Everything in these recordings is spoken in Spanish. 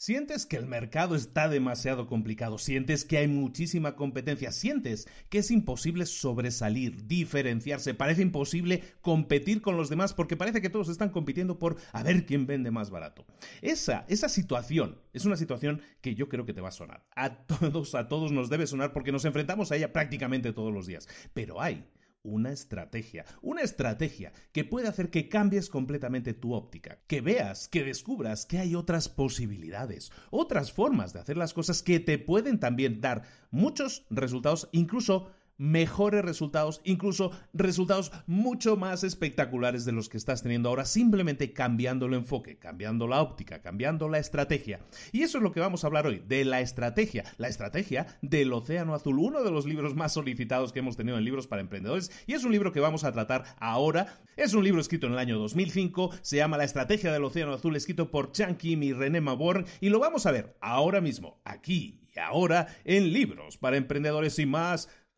Sientes que el mercado está demasiado complicado, sientes que hay muchísima competencia, sientes que es imposible sobresalir, diferenciarse, parece imposible competir con los demás porque parece que todos están compitiendo por a ver quién vende más barato. Esa, esa situación es una situación que yo creo que te va a sonar. A todos, a todos nos debe sonar porque nos enfrentamos a ella prácticamente todos los días. Pero hay una estrategia, una estrategia que puede hacer que cambies completamente tu óptica, que veas, que descubras que hay otras posibilidades, otras formas de hacer las cosas que te pueden también dar muchos resultados, incluso mejores resultados, incluso resultados mucho más espectaculares de los que estás teniendo ahora, simplemente cambiando el enfoque, cambiando la óptica, cambiando la estrategia. Y eso es lo que vamos a hablar hoy, de la estrategia, la estrategia del Océano Azul, uno de los libros más solicitados que hemos tenido en libros para emprendedores, y es un libro que vamos a tratar ahora. Es un libro escrito en el año 2005, se llama La Estrategia del Océano Azul, escrito por Chan Kim y René Maborn, y lo vamos a ver ahora mismo, aquí y ahora, en libros para emprendedores y más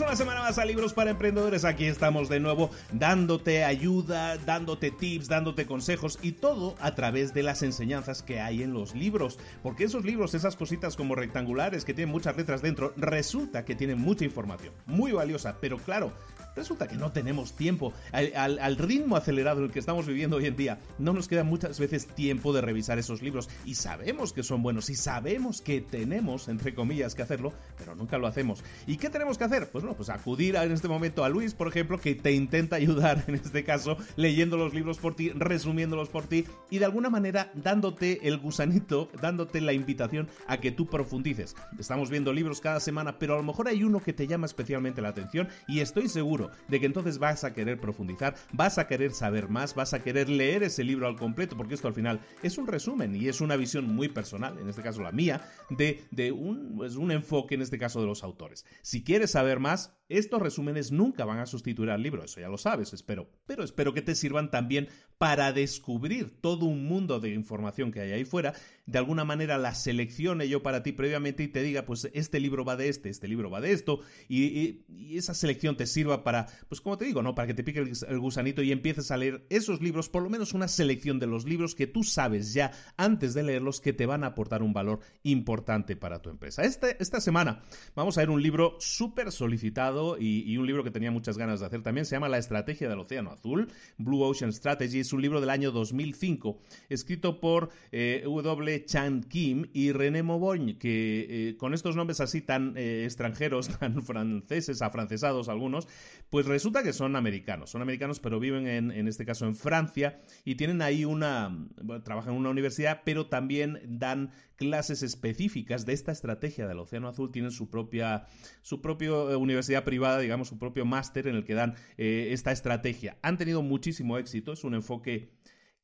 una semana más a Libros para Emprendedores. Aquí estamos de nuevo dándote ayuda, dándote tips, dándote consejos y todo a través de las enseñanzas que hay en los libros. Porque esos libros, esas cositas como rectangulares que tienen muchas letras dentro, resulta que tienen mucha información, muy valiosa, pero claro, Resulta que no tenemos tiempo. Al, ritmo acelerado en el que estamos viviendo hoy en día, no nos queda muchas veces tiempo de revisar esos libros. Y sabemos que son buenos y sabemos que tenemos, entre comillas, que hacerlo, pero nunca lo hacemos. ¿Y qué tenemos que hacer? Pues no, pues acudir en este momento a Luis, por ejemplo, que te intenta ayudar en este caso, leyendo los libros por ti, resumiéndolos por ti y de alguna manera dándote el gusanito, dándote la invitación a que tú profundices. Estamos viendo libros cada semana, pero a lo mejor hay uno que te llama especialmente la atención y estoy seguro de que entonces vas a querer profundizar, vas a querer saber más, vas a querer leer ese libro al completo, porque esto al final es un resumen y es una visión muy personal, en este caso la mía, de, de un, pues, un enfoque, en este caso de los autores. Si quieres saber más, estos resúmenes nunca van a sustituir al libro, eso ya lo sabes, espero, pero espero que te sirvan también para descubrir todo un mundo de información que hay ahí fuera, de alguna manera la seleccione yo para ti previamente y te diga, pues este libro va de este, este libro va de esto, y, esa selección te sirva para para, pues como te digo, ¿no? Para que te pique el gusanito y empieces a leer esos libros, por lo menos una selección de los libros que tú sabes ya antes de leerlos que te van a aportar un valor importante para tu empresa. Este, esta semana vamos a ver un libro súper solicitado y, un libro que tenía muchas ganas de hacer también. Se llama La Estrategia del Océano Azul, Blue Ocean Strategy. Es un libro del año 2005, escrito por eh, W. Chan Kim y René Maubogne, que eh, con estos nombres así tan eh, extranjeros, tan franceses, afrancesados algunos, pues resulta que son americanos, son americanos pero viven en, en este caso en Francia y tienen ahí una, trabajan en una universidad, pero también dan clases específicas de esta estrategia del Océano Azul, tienen su propia, su propia eh, universidad privada, digamos, su propio máster en el que dan esta estrategia. Han tenido muchísimo éxito, es un enfoque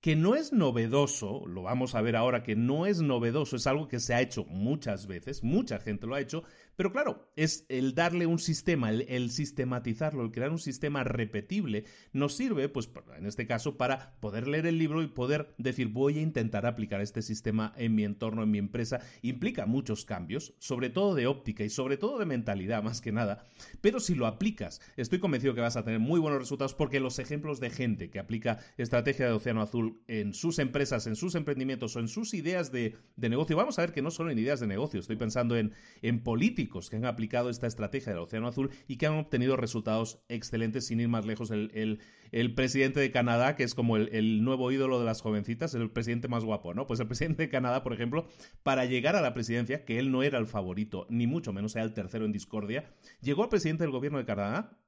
que no es novedoso, lo vamos a ver ahora que no es novedoso, es algo que se ha hecho muchas veces, mucha gente lo ha hecho, Pero claro, es el darle un sistema, el, sistematizarlo, el crear un sistema repetible, nos sirve, pues en este caso, para poder leer el libro y poder decir, voy a intentar aplicar este sistema en mi entorno, en mi empresa. Implica muchos cambios, sobre todo de óptica y sobre todo de mentalidad, más que nada. Pero si lo aplicas, estoy convencido que vas a tener muy buenos resultados porque los ejemplos de gente que aplica estrategia de Océano Azul en sus empresas, en sus emprendimientos o en sus ideas de, negocio, vamos a ver que no solo en ideas de negocio, estoy pensando en, en que han aplicado esta estrategia del Océano Azul y que han obtenido resultados excelentes sin ir más lejos. El, el, presidente de Canadá, que es como el, nuevo ídolo de las jovencitas, el presidente más guapo, ¿no? Pues el presidente de Canadá, por ejemplo, para llegar a la presidencia, que él no era el favorito, ni mucho menos sea el tercero en discordia, llegó al presidente del gobierno de Canadá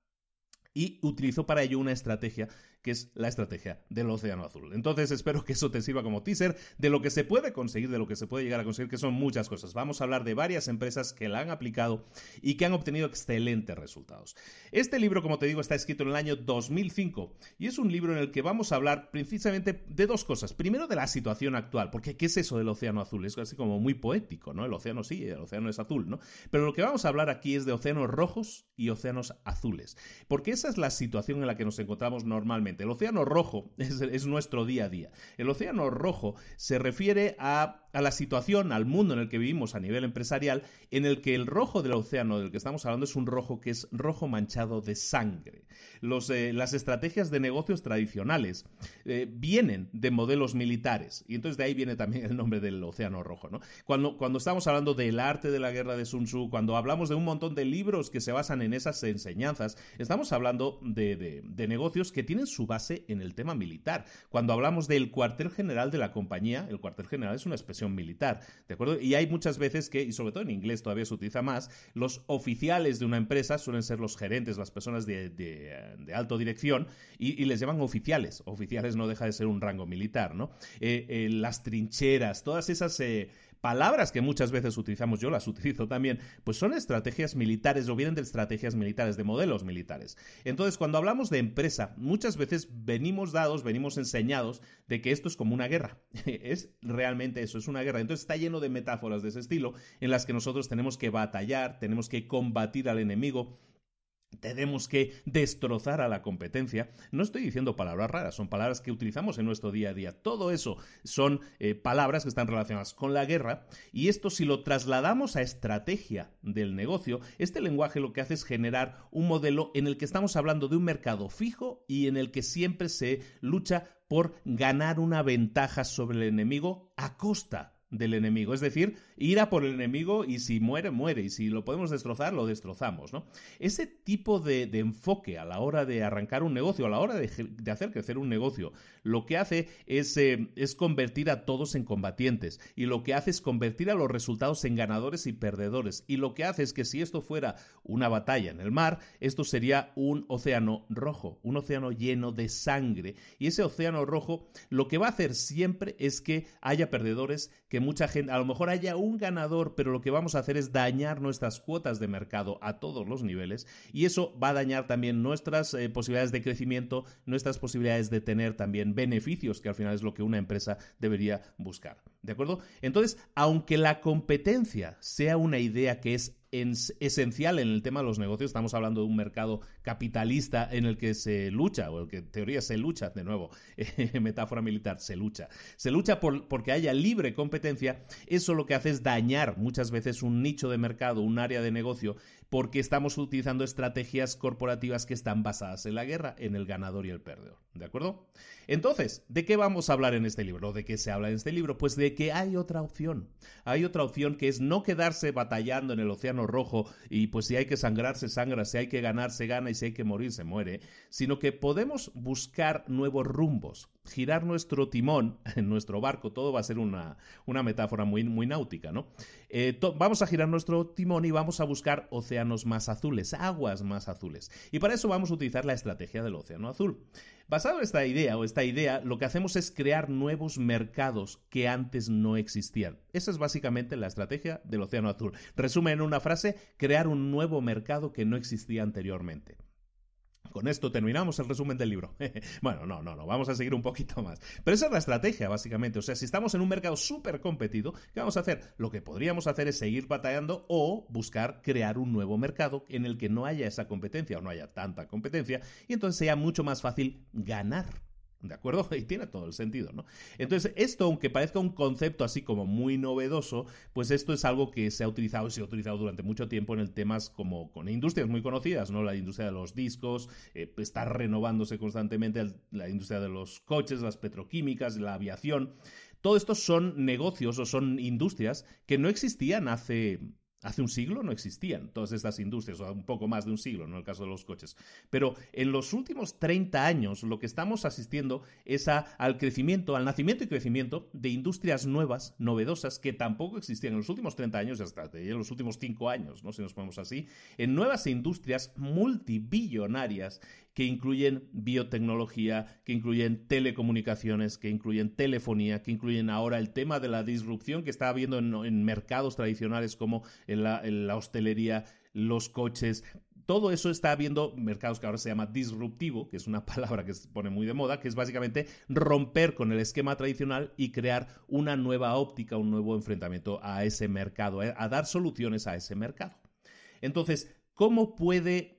y utilizó para ello una estrategia que es la estrategia del Océano Azul. Entonces espero que eso te sirva como teaser de lo que se puede conseguir, de lo que se puede llegar a conseguir, que son muchas cosas. Vamos a hablar de varias empresas que la han aplicado y que han obtenido excelentes resultados. Este libro, como te digo, está escrito en el año 2005 y es un libro en el que vamos a hablar precisamente de dos cosas. Primero de la situación actual, porque ¿qué es eso del Océano Azul? Es así como muy poético, ¿no? El océano sí, el océano es azul, ¿no? Pero lo que vamos a hablar aquí es de océanos rojos y océanos azules, porque esa es la situación en la que nos encontramos normalmente el océano rojo es, nuestro día a día. El océano rojo se refiere a, la situación, al mundo en el que vivimos a nivel empresarial, en el que el rojo del océano del que estamos hablando es un rojo que es rojo manchado de sangre. Eh, las estrategias de negocios tradicionales eh, vienen de modelos militares y entonces de ahí viene también el nombre del océano rojo. Cuando, estamos hablando del arte de la guerra de Sun Tzu, cuando hablamos de un montón de libros que se basan en esas enseñanzas, estamos hablando de, de negocios que tienen su su base en el tema militar. Cuando hablamos del cuartel general de la compañía, el cuartel general es una expresión militar, ¿de acuerdo? Y hay muchas veces que, y sobre todo en inglés todavía se utiliza más, los oficiales de una empresa suelen ser los gerentes, las personas de, alto dirección, y, les llaman oficiales. Oficiales no deja de ser un rango militar, ¿no? Eh, eh, las trincheras, todas esas... Eh, palabras que muchas veces utilizamos, yo las utilizo también, pues son estrategias militares o vienen de estrategias militares, de modelos militares. Entonces, cuando hablamos de empresa, muchas veces venimos dados, venimos enseñados de que esto es como una guerra. es realmente eso, es una guerra. Entonces está lleno de metáforas de ese estilo en las que nosotros tenemos que batallar, tenemos que combatir al enemigo, tenemos que destrozar a la competencia. No estoy diciendo palabras raras, son palabras que utilizamos en nuestro día a día. Todo eso son eh, palabras que están relacionadas con la guerra y esto si lo trasladamos a estrategia del negocio, este lenguaje lo que hace es generar un modelo en el que estamos hablando de un mercado fijo y en el que siempre se lucha por ganar una ventaja sobre el enemigo a costa del enemigo. Es decir, ir a por el enemigo y si muere, muere. Y si lo podemos destrozar, lo destrozamos. ¿no? Ese tipo de, enfoque a la hora de arrancar un negocio, a la hora de, hacer crecer un negocio, lo que hace es, eh, es, convertir a todos en combatientes. Y lo que hace es convertir a los resultados en ganadores y perdedores. Y lo que hace es que si esto fuera una batalla en el mar, esto sería un océano rojo, un océano lleno de sangre. Y ese océano rojo lo que va a hacer siempre es que haya perdedores que mucha gente, a lo mejor haya un ganador, pero lo que vamos a hacer es dañar nuestras cuotas de mercado a todos los niveles y eso va a dañar también nuestras eh, posibilidades de crecimiento, nuestras posibilidades de tener también beneficios, que al final es lo que una empresa debería buscar. ¿De acuerdo? Entonces, aunque la competencia sea una idea que es esencial en el tema de los negocios. Estamos hablando de un mercado capitalista en el que se lucha, o el que en teoría se lucha, de nuevo, metáfora militar, se lucha. Se lucha por, porque haya libre competencia. Eso lo que hace es dañar muchas veces un nicho de mercado, un área de negocio, porque estamos utilizando estrategias corporativas que están basadas en la guerra, en el ganador y el perdedor. ¿De acuerdo? Entonces, ¿de qué vamos a hablar en este libro? ¿De qué se habla en este libro? Pues de que hay otra opción. Hay otra opción que es no quedarse batallando en el océano rojo y pues si hay que sangrar se sangra, si hay que ganar se gana y si hay que morir se muere, sino que podemos buscar nuevos rumbos, girar nuestro timón en nuestro barco, todo va a ser una, una metáfora muy, muy náutica, ¿no? Eh, vamos a girar nuestro timón y vamos a buscar océanos más azules, aguas más azules. Y para eso vamos a utilizar la estrategia del océano azul. Basado en esta idea o esta idea, lo que hacemos es crear nuevos mercados que antes no existían. Esa es básicamente la estrategia del océano azul. Resume en una frase, crear un nuevo mercado que no existía anteriormente. Con esto terminamos el resumen del libro. bueno, no, no, no, vamos a seguir un poquito más. Pero esa es la estrategia, básicamente. O sea, si estamos en un mercado súper competido, ¿qué vamos a hacer? Lo que podríamos hacer es seguir batallando o buscar crear un nuevo mercado en el que no haya esa competencia o no haya tanta competencia y entonces sea mucho más fácil ganar. ¿De acuerdo? Y tiene todo el sentido, ¿no? Entonces, esto, aunque parezca un concepto así como muy novedoso, pues esto es algo que se ha utilizado y se ha utilizado durante mucho tiempo en el temas como con industrias muy conocidas, ¿no? La industria de los discos, eh, está renovándose constantemente la industria de los coches, las petroquímicas, la aviación. Todo esto son negocios o son industrias que no existían hace Hace un siglo no existían todas estas industrias, o un poco más de un siglo, en el caso de los coches. Pero en los últimos 30 años lo que estamos asistiendo es al crecimiento, al nacimiento y crecimiento de industrias nuevas, novedosas, que tampoco existían en los últimos 30 años, hasta en los últimos 5 años, ¿no? si nos ponemos así, en nuevas industrias multibillonarias que incluyen biotecnología, que incluyen telecomunicaciones, que incluyen telefonía, que incluyen ahora el tema de la disrupción que está habiendo en, mercados tradicionales como en la, hostelería, los coches, todo eso está habiendo mercados que ahora se llama disruptivo, que es una palabra que se pone muy de moda, que es básicamente romper con el esquema tradicional y crear una nueva óptica, un nuevo enfrentamiento a ese mercado, a dar soluciones a ese mercado. Entonces, ¿cómo puede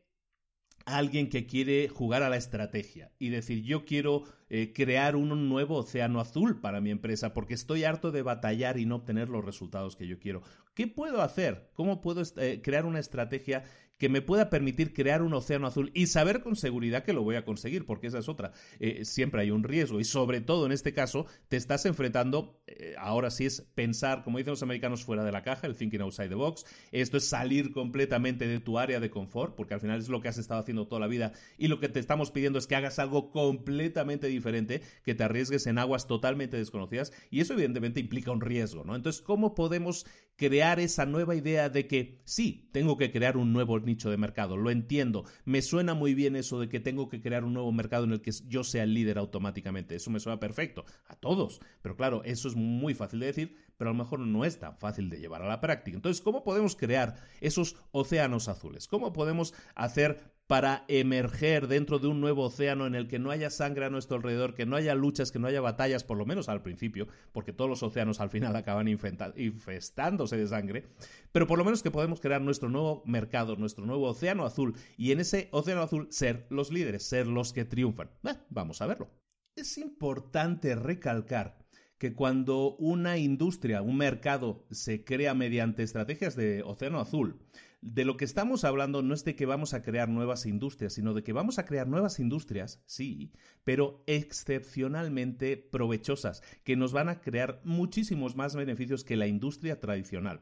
alguien que quiere jugar a la estrategia y decir yo quiero eh, crear un nuevo océano azul para mi empresa porque estoy harto de batallar y no obtener los resultados que yo quiero. ¿Qué puedo hacer? ¿Cómo puedo eh, crear una estrategia que me pueda permitir crear un océano azul y saber con seguridad que lo voy a conseguir, porque esa es otra. Eh, siempre hay un riesgo y sobre todo en este caso te estás enfrentando, eh, ahora sí es pensar, como dicen los americanos, fuera de la caja, el thinking outside the box. Esto es salir completamente de tu área de confort, porque al final es lo que has estado haciendo toda la vida y lo que te estamos pidiendo es que hagas algo completamente diferente, que te arriesgues en aguas totalmente desconocidas y eso evidentemente implica un riesgo, ¿no? Entonces, ¿cómo podemos crear esa nueva idea de que sí, tengo que crear un nuevo nicho de mercado, lo entiendo, me suena muy bien eso de que tengo que crear un nuevo mercado en el que yo sea el líder automáticamente, eso me suena perfecto, a todos, pero claro, eso es muy fácil de decir, pero a lo mejor no es tan fácil de llevar a la práctica. Entonces, ¿cómo podemos crear esos océanos azules? ¿Cómo podemos hacer para emerger dentro de un nuevo océano en el que no haya sangre a nuestro alrededor, que no haya luchas, que no haya batallas, por lo menos al principio, porque todos los océanos al final acaban infestándose de sangre, pero por lo menos que podemos crear nuestro nuevo mercado, nuestro nuevo océano azul, y en ese océano azul ser los líderes, ser los que triunfan. vamos a verlo. Es importante recalcar que cuando una industria, un mercado se crea mediante estrategias de océano azul, de lo que estamos hablando no es de que vamos a crear nuevas industrias, sino de que vamos a crear nuevas industrias, sí, pero excepcionalmente provechosas, que nos van a crear muchísimos más beneficios que la industria tradicional.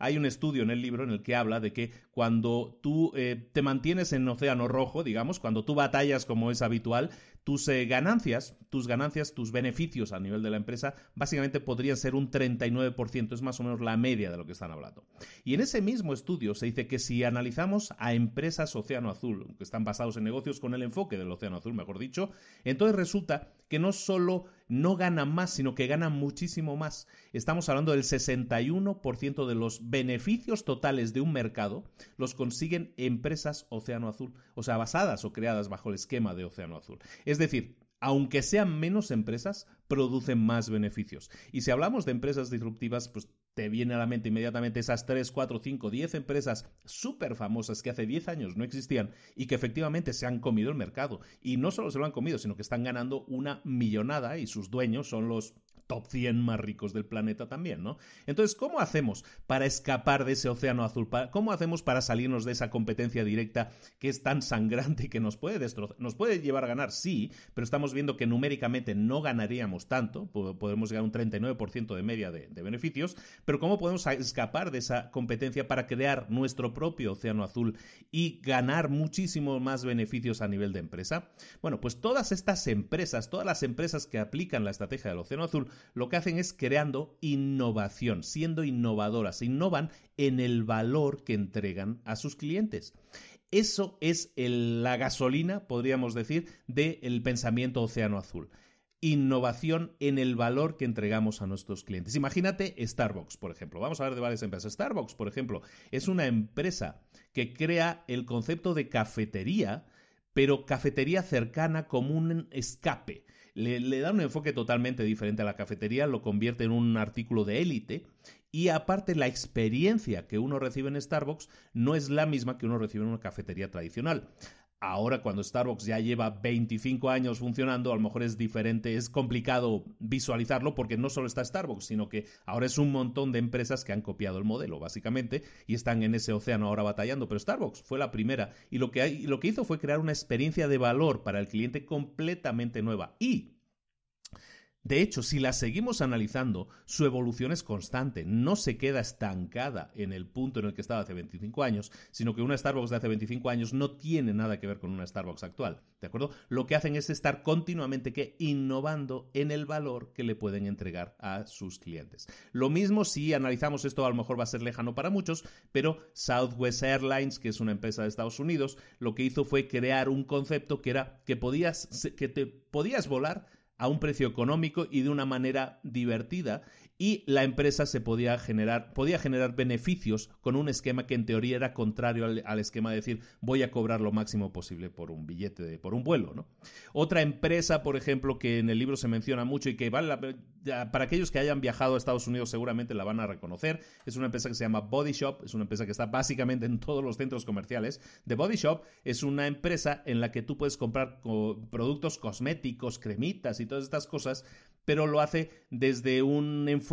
Hay un estudio en el libro en el que habla de que cuando tú eh, te mantienes en océano rojo, digamos, cuando tú batallas como es habitual, tus eh, ganancias, tus ganancias, tus beneficios a nivel de la empresa, básicamente podrían ser un 39%, es más o menos la media de lo que están hablando. Y en ese mismo estudio se dice que si analizamos a empresas Océano Azul, que están basados en negocios con el enfoque del Océano Azul, mejor dicho, entonces resulta que no solo no ganan más, sino que ganan muchísimo más. Estamos hablando del 61% de los beneficios totales de un mercado los consiguen empresas Océano Azul, o sea, basadas o creadas bajo el esquema de Océano Azul. Es decir, aunque sean menos empresas, producen más beneficios. Y si hablamos de empresas disruptivas, pues te viene a la mente inmediatamente esas 3, 4, 5, 10 empresas súper famosas que hace 10 años no existían y que efectivamente se han comido el mercado. Y no solo se lo han comido, sino que están ganando una millonada y sus dueños son los top 100 más ricos del planeta también, ¿no? Entonces, ¿cómo hacemos para escapar de ese océano azul? ¿Cómo hacemos para salirnos de esa competencia directa que es tan sangrante y que nos puede destrozar? Nos puede llevar a ganar, sí, pero estamos viendo que numéricamente no ganaríamos tanto, podemos llegar a un 39% de media de, de beneficios, pero ¿cómo podemos escapar de esa competencia para crear nuestro propio océano azul y ganar muchísimos más beneficios a nivel de empresa? Bueno, pues todas estas empresas, todas las empresas que aplican la estrategia del océano azul, lo que hacen es creando innovación, siendo innovadoras, innovan en el valor que entregan a sus clientes. Eso es la gasolina, podríamos decir, del pensamiento océano azul innovación en el valor que entregamos a nuestros clientes. Imagínate Starbucks, por ejemplo. Vamos a hablar de varias empresas. Starbucks, por ejemplo, es una empresa que crea el concepto de cafetería pero cafetería cercana como un escape. Le, da un enfoque totalmente diferente a la cafetería, lo convierte en un artículo de élite y aparte la experiencia que uno recibe en Starbucks no es la misma que uno recibe en una cafetería tradicional. Ahora, cuando Starbucks ya lleva 25 años funcionando, a lo mejor es diferente, es complicado visualizarlo porque no solo está Starbucks, sino que ahora es un montón de empresas que han copiado el modelo, básicamente, y están en ese océano ahora batallando. Pero Starbucks fue la primera y lo que, lo que hizo fue crear una experiencia de valor para el cliente completamente nueva. Y de hecho, si la seguimos analizando, su evolución es constante, no se queda estancada en el punto en el que estaba hace 25 años, sino que una Starbucks de hace 25 años no tiene nada que ver con una Starbucks actual, ¿de acuerdo? Lo que hacen es estar continuamente que innovando en el valor que le pueden entregar a sus clientes. Lo mismo si analizamos esto, a lo mejor va a ser lejano para muchos, pero Southwest Airlines, que es una empresa de Estados Unidos, lo que hizo fue crear un concepto que era que podías que te podías volar a un precio económico y de una manera divertida y la empresa se podía generar, podía generar beneficios con un esquema que en teoría era contrario al, esquema de decir voy a cobrar lo máximo posible por un billete, de, por un vuelo. ¿no? Otra empresa, por ejemplo, que en el libro se menciona mucho y que vale para aquellos que hayan viajado a Estados Unidos seguramente la van a reconocer, es una empresa que se llama Body Shop, es una empresa que está básicamente en todos los centros comerciales. The Body Shop es una empresa en la que tú puedes comprar productos cosméticos, cremitas y todas estas cosas pero lo hace desde un enfoque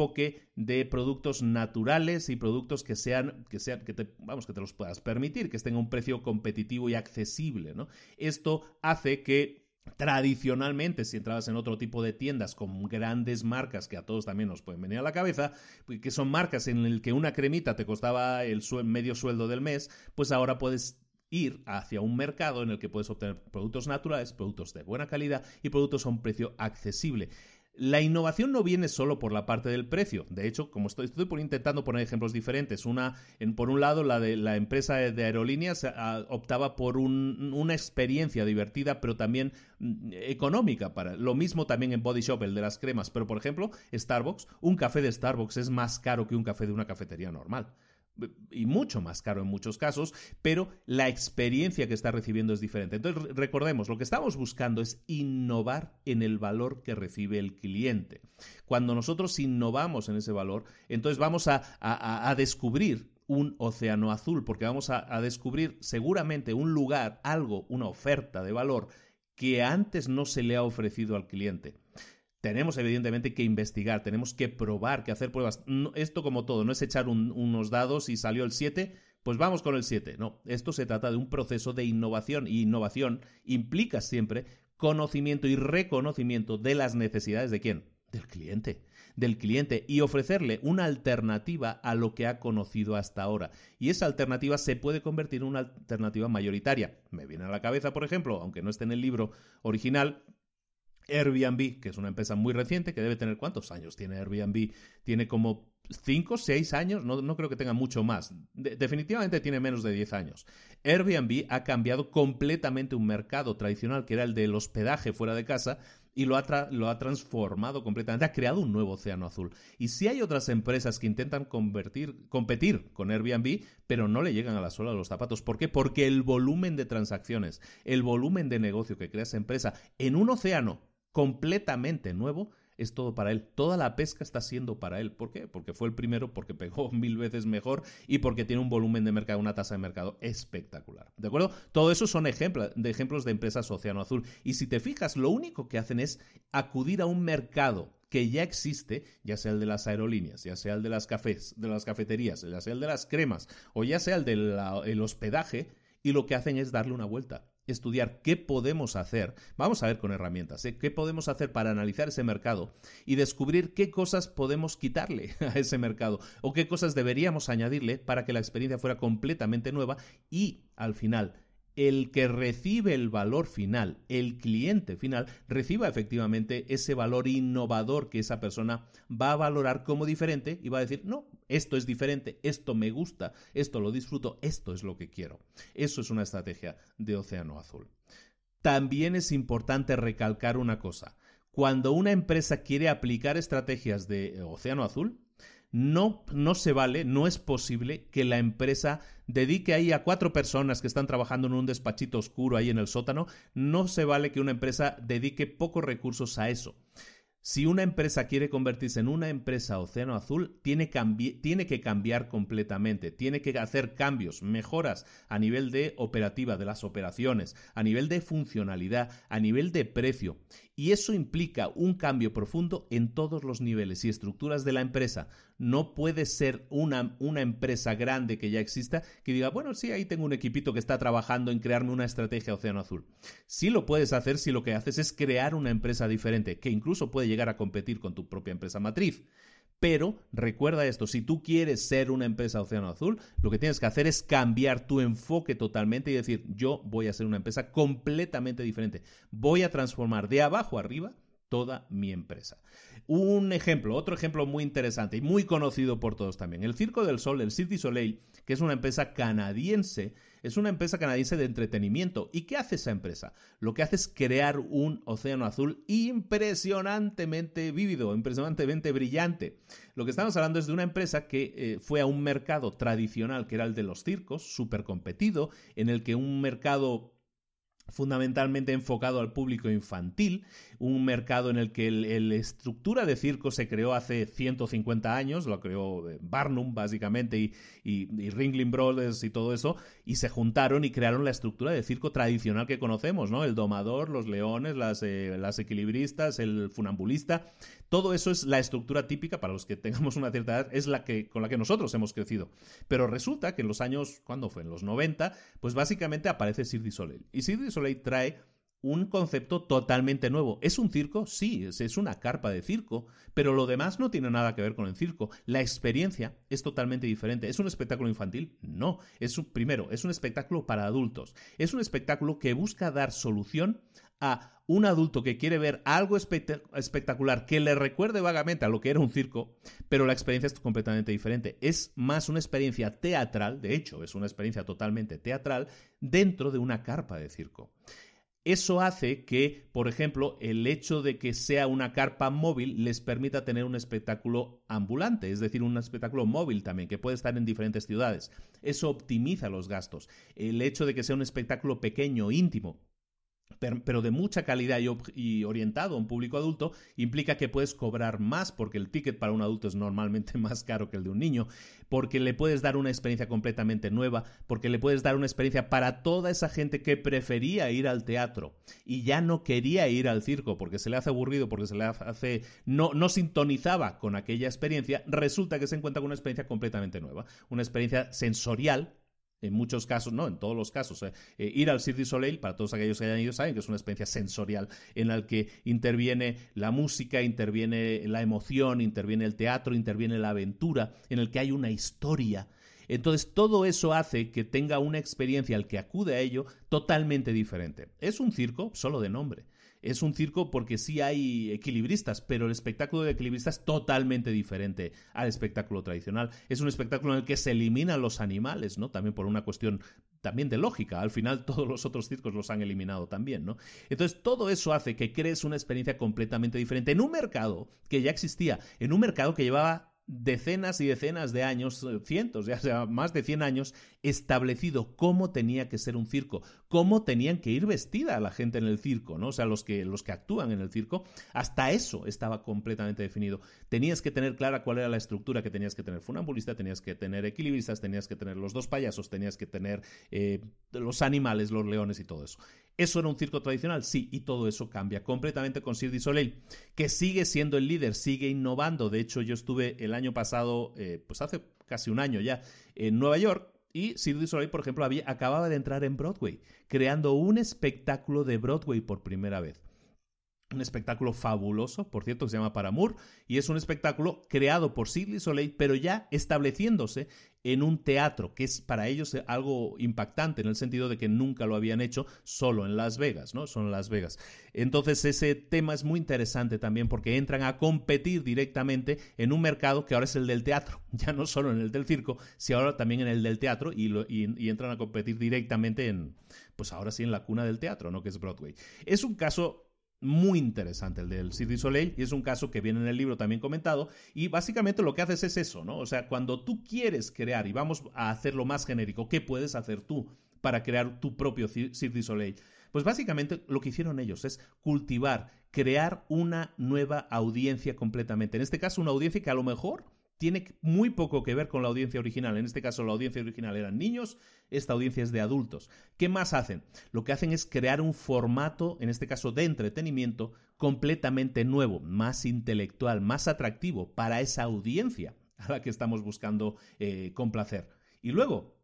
de productos naturales y productos que sean, que sean, que te, vamos, que te los puedas permitir, que estén a un precio competitivo y accesible. Esto hace que Tradicionalmente, si entrabas en otro tipo de tiendas con grandes marcas que a todos también nos pueden venir a la cabeza, pues, que son marcas en las que una cremita te costaba el medio sueldo del mes, pues ahora puedes ir hacia un mercado en el que puedes obtener productos naturales, productos de buena calidad y productos a un precio accesible. La innovación no viene solo por la parte del precio. De hecho, como estoy, estoy por intentando poner ejemplos diferentes, una, en, por un lado, la de la empresa de aerolíneas optaba por una experiencia divertida, pero también mm, económica. Para, lo mismo también en Body Shop, el de las cremas. Pero, por ejemplo, Starbucks, un café de Starbucks es más caro que un café de una cafetería normal y mucho más caro en muchos casos, pero la experiencia que está recibiendo es diferente. Entonces, recordemos, lo que estamos buscando es innovar en el valor que recibe el cliente. Cuando nosotros innovamos en ese valor, entonces vamos a, descubrir un océano azul, porque vamos a descubrir seguramente un lugar, algo, una oferta de valor que antes no se le ha ofrecido al cliente tenemos evidentemente que investigar, tenemos que probar, que hacer pruebas. esto como todo, no es echar unos dados y salió el 7, pues vamos con el 7. No, esto se trata de un proceso de innovación y innovación implica siempre conocimiento y reconocimiento de las necesidades de quién? Del cliente, del cliente y ofrecerle una alternativa a lo que ha conocido hasta ahora. Y esa alternativa se puede convertir en una alternativa mayoritaria. Me viene a la cabeza, por ejemplo, aunque no esté en el libro original, Airbnb, que es una empresa muy reciente, que debe tener cuántos años tiene Airbnb, tiene como 5, 6 años, no, no, creo que tenga mucho más, definitivamente tiene menos de 10 años. Airbnb ha cambiado completamente un mercado tradicional que era el del hospedaje fuera de casa y lo ha, lo ha transformado completamente, ha creado un nuevo océano azul. Y si hay otras empresas que intentan competir con Airbnb, pero no le llegan a la de los zapatos. ¿Por qué? Porque el volumen de transacciones, el volumen de negocio que crea esa empresa en un océano completamente nuevo, es todo para él. Toda la pesca está siendo para él. ¿Por qué? Porque fue el primero, porque pegó mil veces mejor y porque tiene un volumen de mercado, una tasa de mercado espectacular. ¿De acuerdo? Todo eso son ejemplos de, ejemplos de empresas Océano Azul. Y si te fijas, lo único que hacen es acudir a un mercado que ya existe, ya sea el de las aerolíneas, ya sea el de las cafés, de las cafeterías, ya sea el de las cremas, o ya sea el del hospedaje, y lo que hacen es darle una vuelta estudiar qué podemos hacer, vamos a ver con herramientas, ¿eh? qué podemos hacer para analizar ese mercado y descubrir qué cosas podemos quitarle a ese mercado o qué cosas deberíamos añadirle para que la experiencia fuera completamente nueva y al final el que recibe el valor final, el cliente final, reciba efectivamente ese valor innovador que esa persona va a valorar como diferente y va a decir, no, esto es diferente, esto me gusta, esto lo disfruto, esto es lo que quiero. Eso es una estrategia de Océano Azul. También es importante recalcar una cosa. Cuando una empresa quiere aplicar estrategias de Océano Azul, no, no se vale, no es posible que la empresa dedique ahí a cuatro personas que están trabajando en un despachito oscuro ahí en el sótano, no se vale que una empresa dedique pocos recursos a eso. Si una empresa quiere convertirse en una empresa océano azul, tiene, tiene, que cambiar completamente, tiene que hacer cambios, mejoras a nivel de operativa, de las operaciones, a nivel de funcionalidad, a nivel de precio. Y eso implica un cambio profundo en todos los niveles y estructuras de la empresa. No puede ser una, una, empresa grande que ya exista que diga, bueno, sí, ahí tengo un equipito que está trabajando en crearme una estrategia Océano Azul. Sí lo puedes hacer si lo que haces es crear una empresa diferente, que incluso puede llegar a competir con tu propia empresa matriz. Pero recuerda esto, si tú quieres ser una empresa Océano Azul, lo que tienes que hacer es cambiar tu enfoque totalmente y decir, yo voy a ser una empresa completamente diferente. Voy a transformar de abajo arriba toda mi empresa. Un ejemplo, otro ejemplo muy interesante y muy conocido por todos también. El Circo del Sol, el Cirque Soleil, que es una empresa canadiense, es una empresa canadiense de entretenimiento. ¿Y qué hace esa empresa? Lo que hace es crear un océano azul impresionantemente vívido, impresionantemente brillante. Lo que estamos hablando es de una empresa que eh, fue a un mercado tradicional, que era el de los circos, súper competido, en el que un mercado fundamentalmente enfocado al público infantil, un mercado en el que la estructura de circo se creó hace 150 años, lo creó eh, Barnum básicamente y, Ringling Brothers y todo eso, y se juntaron y crearon la estructura de circo tradicional que conocemos, ¿no? El domador, los leones, las, eh, las equilibristas, el funambulista, todo eso es la estructura típica para los que tengamos una cierta edad, es la que con la que nosotros hemos crecido. Pero resulta que en los años, ¿cuándo fue? En los 90, pues básicamente aparece Cirque Soleil. Y Cirque Soleil trae un concepto totalmente nuevo. ¿Es un circo? Sí, es, una carpa de circo, pero lo demás no tiene nada que ver con el circo. La experiencia es totalmente diferente. ¿Es un espectáculo infantil? No. Es un, primero, es un espectáculo para adultos. Es un espectáculo que busca dar solución a un adulto que quiere ver algo espectacular que le recuerde vagamente a lo que era un circo, pero la experiencia es completamente diferente. Es más una experiencia teatral, de hecho, es una experiencia totalmente teatral dentro de una carpa de circo. Eso hace que, por ejemplo, el hecho de que sea una carpa móvil les permita tener un espectáculo ambulante, es decir, un espectáculo móvil también, que puede estar en diferentes ciudades. Eso optimiza los gastos. El hecho de que sea un espectáculo pequeño, íntimo, pero de mucha calidad y, orientado a un público adulto, implica que puedes cobrar más porque el ticket para un adulto es normalmente más caro que el de un niño, porque le puedes dar una experiencia completamente nueva, porque le puedes dar una experiencia para toda esa gente que prefería ir al teatro y ya no quería ir al circo porque se le hace aburrido, porque se le hace no, no sintonizaba con aquella experiencia, resulta que se encuentra con una experiencia completamente nueva, una experiencia sensorial en muchos casos, no, en todos los casos. Eh, eh, ir al Cirque du Soleil, para todos aquellos que hayan ido, saben que es una experiencia sensorial en la que interviene la música, interviene la emoción, interviene el teatro, interviene la aventura, en el que hay una historia. Entonces, todo eso hace que tenga una experiencia al que acude a ello totalmente diferente. Es un circo solo de nombre es un circo porque sí hay equilibristas, pero el espectáculo de equilibristas es totalmente diferente al espectáculo tradicional. Es un espectáculo en el que se eliminan los animales, ¿no? También por una cuestión también de lógica. Al final todos los otros circos los han eliminado también, ¿no? Entonces todo eso hace que crees una experiencia completamente diferente en un mercado que ya existía, en un mercado que llevaba decenas y decenas de años, eh, cientos, ya sea más de 100 años, establecido cómo tenía que ser un circo, cómo tenían que ir vestida la gente en el circo, ¿no? O sea, los que, los que actúan en el circo, hasta eso estaba completamente definido. Tenías que tener clara cuál era la estructura que tenías que tener funambulista, tenías que tener equilibristas, tenías que tener los dos payasos, tenías que tener eh, los animales, los leones y todo eso. ¿Eso era un circo tradicional? Sí, y todo eso cambia completamente con Cirque du Soleil, que sigue siendo el líder, sigue innovando. De hecho, yo estuve el año pasado, eh, pues hace casi un año ya, en Nueva York, y Cirque du Soleil, por ejemplo, había, acababa de entrar en Broadway, creando un espectáculo de Broadway por primera vez un espectáculo fabuloso, por cierto, que se llama Paramour, y es un espectáculo creado por Sidley Soleil, pero ya estableciéndose en un teatro, que es para ellos algo impactante en el sentido de que nunca lo habían hecho solo en Las Vegas, ¿no? Son Las Vegas. Entonces ese tema es muy interesante también porque entran a competir directamente en un mercado que ahora es el del teatro, ya no solo en el del circo, sino ahora también en el del teatro y, y entran a competir directamente en, pues ahora sí en la cuna del teatro, ¿no? Que es Broadway. Es un caso muy interesante el del Cirque du Soleil y es un caso que viene en el libro también comentado y básicamente lo que haces es eso, ¿no? O sea, cuando tú quieres crear y vamos a hacerlo más genérico, ¿qué puedes hacer tú para crear tu propio Cirque du Soleil? Pues básicamente lo que hicieron ellos es cultivar, crear una nueva audiencia completamente. En este caso, una audiencia que a lo mejor tiene muy poco que ver con la audiencia original. En este caso, la audiencia original eran niños, esta audiencia es de adultos. ¿Qué más hacen? Lo que hacen es crear un formato, en este caso de entretenimiento, completamente nuevo, más intelectual, más atractivo para esa audiencia a la que estamos buscando eh, complacer. Y luego,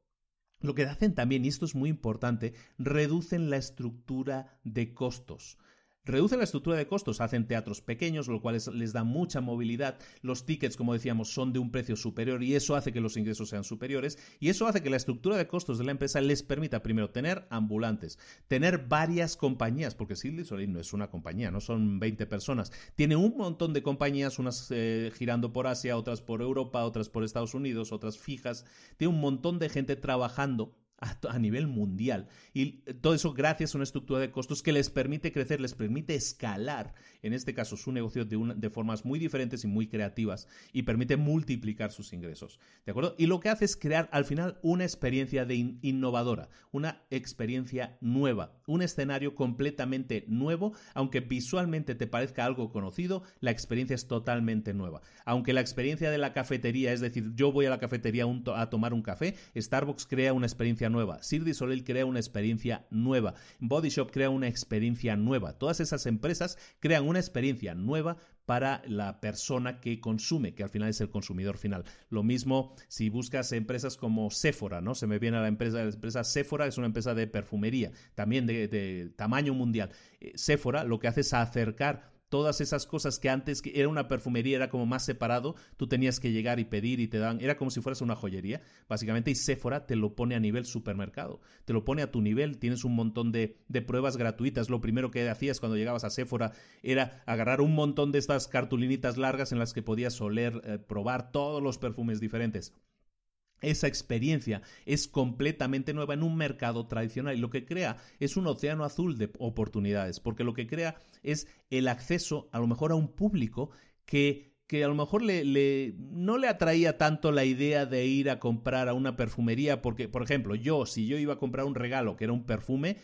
lo que hacen también, y esto es muy importante, reducen la estructura de costos. Reducen la estructura de costos, hacen teatros pequeños, lo cual les da mucha movilidad. Los tickets, como decíamos, son de un precio superior y eso hace que los ingresos sean superiores. Y eso hace que la estructura de costos de la empresa les permita, primero, tener ambulantes, tener varias compañías, porque Silly Soleil no es una compañía, no son 20 personas. Tiene un montón de compañías, unas eh, girando por Asia, otras por Europa, otras por Estados Unidos, otras fijas. Tiene un montón de gente trabajando a, nivel mundial. Y todo eso gracias a una estructura de costos que les permite crecer, les permite escalar, en este caso su negocio de, de formas muy diferentes y muy creativas y permite multiplicar sus ingresos. ¿De acuerdo? Y lo que hace es crear al final una experiencia de innovadora, una experiencia nueva, un escenario completamente nuevo, aunque visualmente te parezca algo conocido, la experiencia es totalmente nueva. Aunque la experiencia de la cafetería, es decir, yo voy a la cafetería a tomar un café, Starbucks crea una experiencia nueva, Cirque Soleil crea una experiencia nueva, Body Shop crea una experiencia nueva. Todas esas empresas crean una experiencia nueva para la persona que consume, que al final es el consumidor final. Lo mismo si buscas empresas como Sephora, ¿no? Se me viene a la empresa, la empresa Sephora es una empresa de perfumería, también de, tamaño mundial. Eh, Sephora lo que hace es acercar todas esas cosas que antes que era una perfumería, era como más separado, tú tenías que llegar y pedir y te dan, era como si fueras una joyería, básicamente, y Sephora te lo pone a nivel supermercado, te lo pone a tu nivel, tienes un montón de, de pruebas gratuitas, lo primero que hacías cuando llegabas a Sephora era agarrar un montón de estas cartulinitas largas en las que podías oler, eh, probar todos los perfumes diferentes esa experiencia es completamente nueva en un mercado tradicional y lo que crea es un océano azul de oportunidades, porque lo que crea es el acceso a lo mejor a un público que que a lo mejor le, no le atraía tanto la idea de ir a comprar a una perfumería, porque, por ejemplo, yo, si yo iba a comprar un regalo que era un perfume,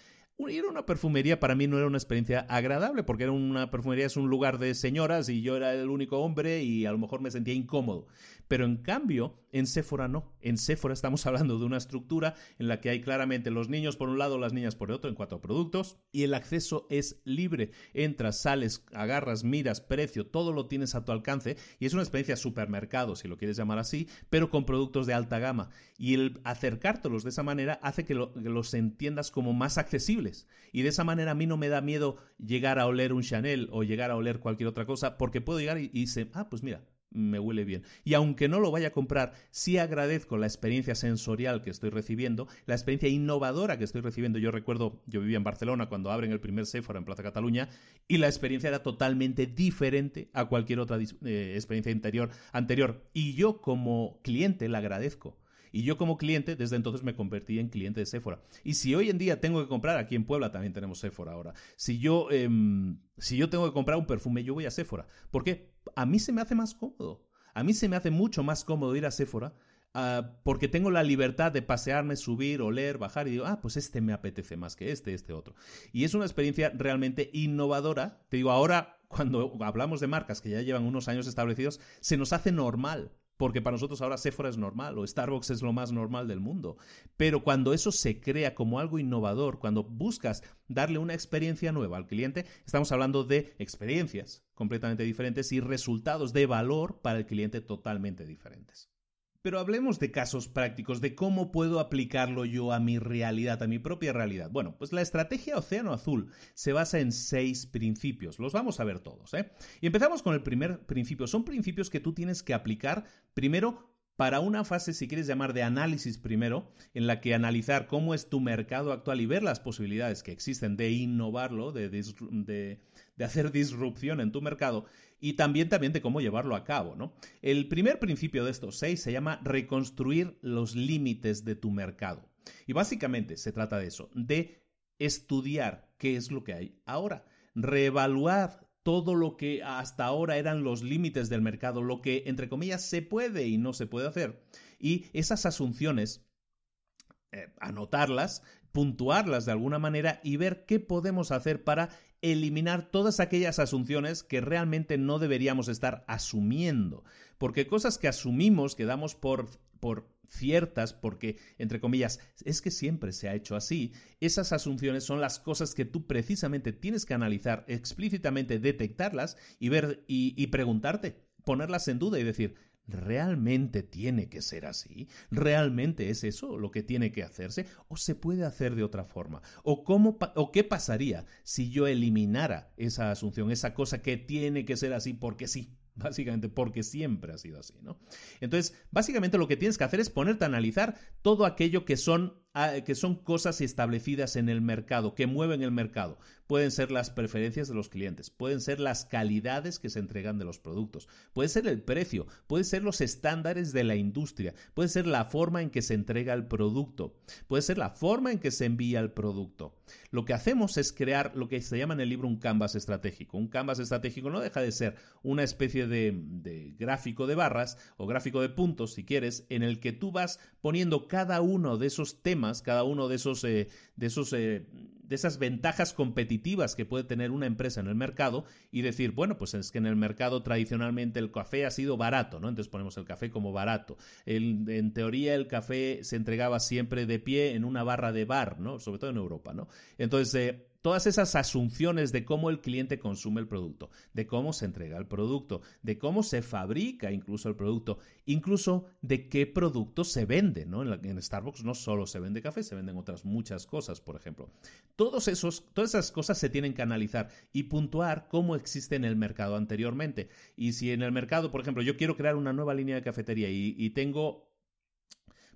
ir a una perfumería para mí no era una experiencia agradable, porque era una perfumería es un lugar de señoras y yo era el único hombre y a lo mejor me sentía incómodo. Pero en cambio, en Sephora no. En Sephora estamos hablando de una estructura en la que hay claramente los niños por un lado, las niñas por otro, en cuatro productos, y el acceso es libre. Entras, sales, agarras, miras, precio, todo lo tienes a tu alcance y es una experiencia supermercado, si lo quieres llamar así, pero con productos de alta gama. Y el acercártelos de esa manera hace que, que los entiendas como más accesibles. Y de esa manera a mí no me da miedo llegar a oler un Chanel o llegar a oler cualquier otra cosa, porque puedo llegar y, y ah, pues mira, me huele bien. Y aunque no lo vaya a comprar, sí agradezco la experiencia sensorial que estoy recibiendo, la experiencia innovadora que estoy recibiendo. Yo recuerdo, yo vivía en Barcelona cuando abren el primer Sephora en Plaza Cataluña y la experiencia era totalmente diferente a cualquier otra eh, experiencia interior, anterior. Y yo como cliente la agradezco. Y yo como cliente, desde entonces me convertí en cliente de Sephora. Y si hoy en día tengo que comprar, aquí en Puebla también tenemos Sephora ahora. Si yo, em, si yo tengo que comprar un perfume, yo voy a Sephora. Porque a mí se me hace más cómodo. A mí se me hace mucho más cómodo ir a Sephora ah, porque tengo la libertad de pasearme, subir, oler, bajar y digo, ah, pues este me apetece más que este, este otro. Y es una experiencia realmente innovadora. Te digo, ahora cuando hablamos de marcas que ya llevan unos años establecidos, se nos hace normal porque para nosotros ahora Sephora es normal o Starbucks es lo más normal del mundo. Pero cuando eso se crea como algo innovador, cuando buscas darle una experiencia nueva al cliente, estamos hablando de experiencias completamente diferentes y resultados de valor para el cliente totalmente diferentes. Pero hablemos de casos prácticos, de cómo puedo aplicarlo yo a mi realidad, a mi propia realidad. Bueno, pues la estrategia Océano Azul se basa en seis principios. Los vamos a ver todos, ¿eh? Y empezamos con el primer principio. Son principios que tú tienes que aplicar primero para una fase, si quieres llamar de análisis primero, en la que analizar cómo es tu mercado actual y ver las posibilidades que existen de innovarlo, de, de, hacer disrupción en tu mercado y también, también de cómo llevarlo a cabo. ¿no? El primer principio de estos seis se llama reconstruir los límites de tu mercado. Y básicamente se trata de eso, de estudiar qué es lo que hay ahora reevaluar todo lo que hasta ahora eran los límites del mercado, lo que, entre comillas, se puede y no se puede hacer. Y esas asunciones, eh, anotarlas, puntuarlas de alguna manera y ver qué podemos hacer para eliminar todas aquellas asunciones que realmente no deberíamos estar asumiendo. Porque cosas que asumimos, que damos por, por ciertas, porque, entre comillas, es que siempre se ha hecho así, esas asunciones son las cosas que tú precisamente tienes que analizar explícitamente, detectarlas y ver y, preguntarte, ponerlas en duda y decir, ¿Realmente tiene que ser así? ¿Realmente es eso lo que tiene que hacerse? ¿O se puede hacer de otra forma? ¿O, cómo ¿O qué pasaría si yo eliminara esa asunción, esa cosa que tiene que ser así porque sí? Básicamente porque siempre ha sido así, ¿no? Entonces, básicamente lo que tienes que hacer es ponerte a analizar todo aquello que son que son cosas establecidas en el mercado, que mueven el mercado. Pueden ser las preferencias de los clientes, pueden ser las calidades que se entregan de los productos, puede ser el precio, puede ser los estándares de la industria, puede ser la forma en que se entrega el producto, puede ser la forma en que se envía el producto. Lo que hacemos es crear lo que se llama en el libro un canvas estratégico. Un canvas estratégico no deja de ser una especie de, gráfico de barras o gráfico de puntos, si quieres, en el que tú vas poniendo cada uno de esos temas cada uno de esos, eh, de esos eh, de esas ventajas competitivas que puede tener una empresa en el mercado y decir, bueno, pues es que en el mercado tradicionalmente el café ha sido barato, ¿no? Entonces ponemos el café como barato. en teoría el café se entregaba siempre de pie en una barra de bar, ¿no? Sobre todo en Europa, ¿no? Entonces, eh, todas esas asunciones de cómo el cliente consume el producto, de cómo se entrega el producto, de cómo se fabrica incluso el producto, incluso de qué productos se venden, ¿no? En, Starbucks no solo se vende café, se venden otras muchas cosas, por ejemplo. Todos esos, todas esas cosas se tienen que analizar y puntuar cómo existe en el mercado anteriormente. Y si en el mercado, por ejemplo, yo quiero crear una nueva línea de cafetería y, y tengo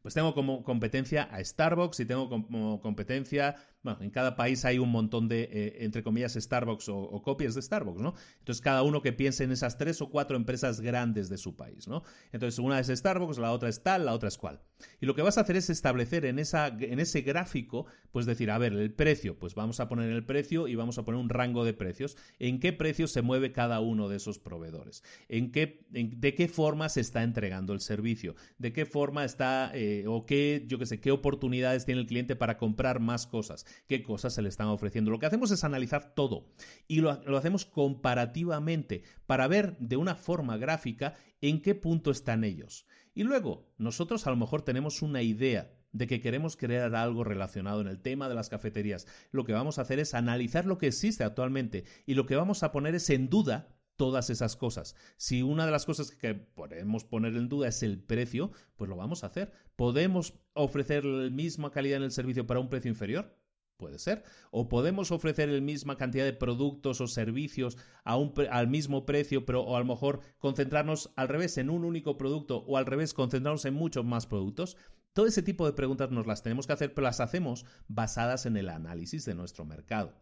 pues tengo como competencia a Starbucks y tengo como competencia bueno, en cada país hay un montón de, eh, entre comillas, Starbucks o, copias de Starbucks, ¿no? Entonces, cada uno que piense en esas tres o cuatro empresas grandes de su país, ¿no? Entonces, una es Starbucks, la otra es tal, la otra es cual. Y lo que vas a hacer es establecer en, esa, en ese gráfico, pues decir, a ver, el precio, pues vamos a poner el precio y vamos a poner un rango de precios. ¿En qué precio se mueve cada uno de esos proveedores? ¿En qué, ¿De qué forma se está entregando el servicio? ¿De qué forma está, eh, o qué, yo qué sé, qué oportunidades tiene el cliente para comprar más cosas? Qué cosas se le están ofreciendo. Lo que hacemos es analizar todo y lo, hacemos comparativamente para ver de una forma gráfica en qué punto están ellos. Y luego, nosotros a lo mejor tenemos una idea de que queremos crear algo relacionado en el tema de las cafeterías. Lo que vamos a hacer es analizar lo que existe actualmente y lo que vamos a poner es en duda todas esas cosas. Si una de las cosas que podemos poner en duda es el precio, pues lo vamos a hacer. ¿Podemos ofrecer la misma calidad en el servicio para un precio inferior? Puede ser. O podemos ofrecer la misma cantidad de productos o servicios a un al mismo precio, pero o a lo mejor concentrarnos al revés en un único producto o al revés concentrarnos en muchos más productos. Todo ese tipo de preguntas nos las tenemos que hacer, pero las hacemos basadas en el análisis de nuestro mercado.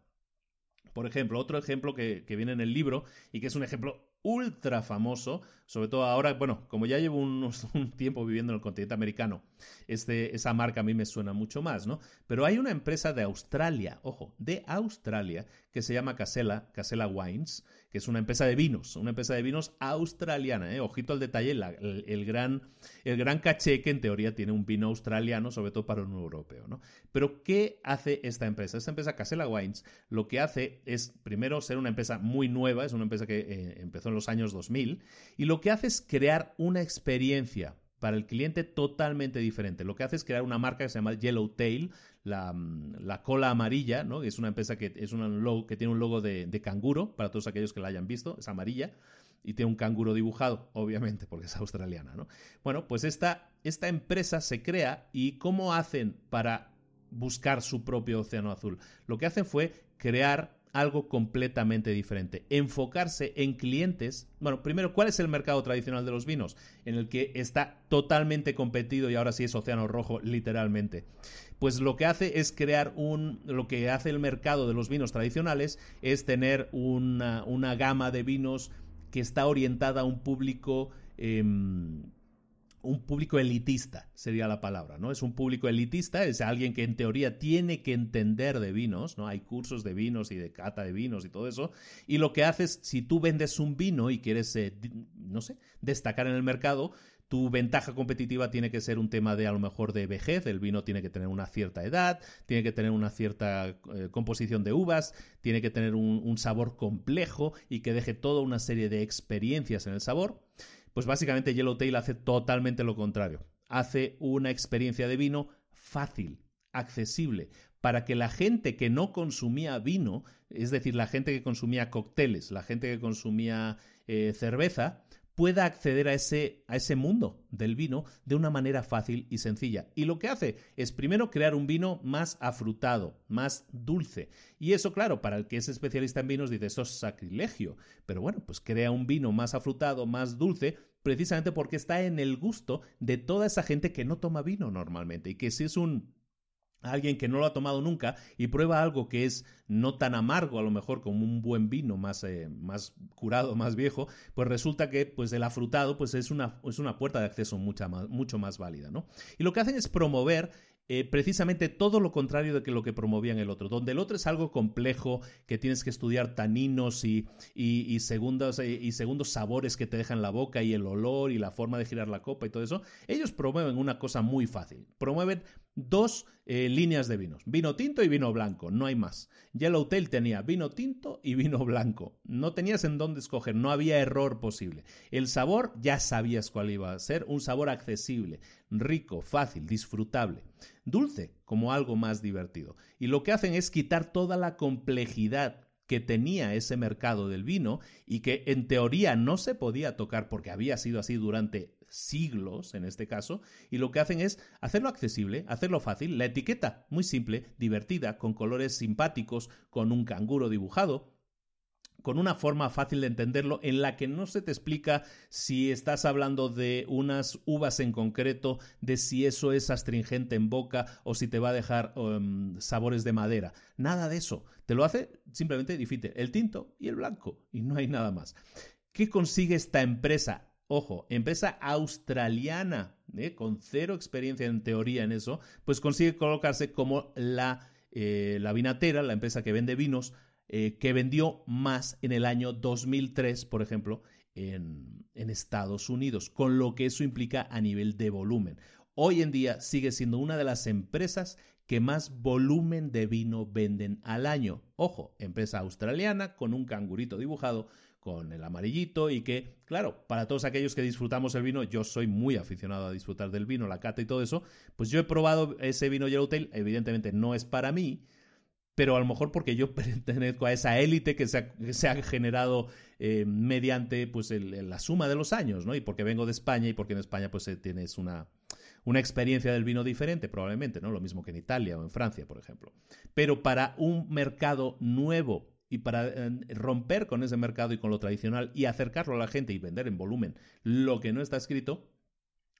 Por ejemplo, otro ejemplo que, que viene en el libro y que es un ejemplo ultra famoso, sobre todo ahora, bueno, como ya llevo un tiempo viviendo en el continente americano, este, esa marca a mí me suena mucho más, ¿no? Pero hay una empresa de Australia, ojo, de Australia, que se llama Casella, Casella Wines, que es una empresa de vinos, una empresa de vinos australiana, ¿eh? ojito al detalle, el, gran, el gran caché que en teoría tiene un vino australiano, sobre todo para un europeo, ¿no? Pero ¿qué hace esta empresa? Esta empresa Casella Wines lo que hace es, primero, ser una empresa muy nueva, es una empresa que eh, empezó los años 2000, y lo que hace es crear una experiencia para el cliente totalmente diferente. Lo que hace es crear una marca que se llama Yellowtail, la, mm, la cola amarilla, ¿no? Es una empresa que, es logo, que tiene un logo de, canguro, para todos aquellos que la hayan visto, es amarilla, y tiene un canguro dibujado, obviamente, porque es australiana, ¿no? Bueno, pues esta, esta empresa se crea y ¿cómo hacen para buscar su propio océano azul? Lo que hacen fue crear algo completamente diferente. Enfocarse en clientes. Bueno, primero, ¿cuál es el mercado tradicional de los vinos? En el que está totalmente competido y ahora sí es océano rojo, literalmente. Pues lo que hace es crear un. Lo que hace el mercado de los vinos tradicionales es tener una, una gama de vinos que está orientada a un público. Em, un público elitista, sería la palabra, ¿no? Es un público elitista, es alguien que en teoría tiene que entender de vinos, ¿no? Hay cursos de vinos y de cata de vinos y todo eso, y lo que haces, si tú vendes un vino y quieres, eh, no sé, destacar en el mercado, tu ventaja competitiva tiene que ser un tema de a lo mejor de vejez, el vino tiene que tener una cierta edad, tiene que tener una cierta eh, composición de uvas, tiene que tener un, un sabor complejo y que deje toda una serie de experiencias en el sabor. Pues básicamente Yellowtail hace totalmente lo contrario. Hace una experiencia de vino fácil, accesible, para que la gente que no consumía vino, es decir, la gente que consumía cócteles, la gente que consumía eh, cerveza, pueda acceder a ese, a ese mundo del vino de una manera fácil y sencilla. Y lo que hace es primero crear un vino más afrutado, más dulce. Y eso, claro, para el que es especialista en vinos dice, eso es sacrilegio. Pero bueno, pues crea un vino más afrutado, más dulce, precisamente porque está en el gusto de toda esa gente que no toma vino normalmente y que si es un alguien que no lo ha tomado nunca y prueba algo que es no tan amargo a lo mejor como un buen vino más, eh, más curado, más viejo, pues resulta que pues el afrutado pues es una, es una puerta de acceso más, mucho más válida, ¿no? Y lo que hacen es promover eh, precisamente todo lo contrario de que lo que promovían el otro, donde el otro es algo complejo, que tienes que estudiar taninos y, y, segundos, eh, y segundos sabores que te dejan la boca y el olor y la forma de girar la copa y todo eso, ellos promueven una cosa muy fácil, promueven dos eh, líneas de vinos, vino tinto y vino blanco, no hay más. Yellowtail tenía vino tinto y vino blanco, no tenías en dónde escoger, no había error posible. El sabor ya sabías cuál iba a ser, un sabor accesible, rico, fácil, disfrutable, dulce como algo más divertido. Y lo que hacen es quitar toda la complejidad que tenía ese mercado del vino y que en teoría no se podía tocar porque había sido así durante siglos en este caso, y lo que hacen es hacerlo accesible, hacerlo fácil, la etiqueta muy simple, divertida, con colores simpáticos, con un canguro dibujado, con una forma fácil de entenderlo en la que no se te explica si estás hablando de unas uvas en concreto, de si eso es astringente en boca o si te va a dejar um, sabores de madera. Nada de eso. Te lo hace simplemente difícil. El tinto y el blanco. Y no hay nada más. ¿Qué consigue esta empresa? Ojo, empresa australiana, ¿eh? con cero experiencia en teoría en eso, pues consigue colocarse como la, eh, la vinatera, la empresa que vende vinos, eh, que vendió más en el año 2003, por ejemplo, en, en Estados Unidos, con lo que eso implica a nivel de volumen. Hoy en día sigue siendo una de las empresas que más volumen de vino venden al año. Ojo, empresa australiana con un cangurito dibujado, con el amarillito y que, claro, para todos aquellos que disfrutamos el vino, yo soy muy aficionado a disfrutar del vino, la cata y todo eso, pues yo he probado ese vino Yellowtail, evidentemente no es para mí, pero a lo mejor porque yo pertenezco a esa élite que se ha, generado eh, mediante pues la suma de los años, ¿no? Y porque vengo de España y porque en España pues eh, tienes una, una experiencia del vino diferente, probablemente, ¿no? Lo mismo que en Italia o en Francia, por ejemplo. Pero para un mercado nuevo y para eh, romper con ese mercado y con lo tradicional y acercarlo a la gente y vender en volumen lo que no está escrito,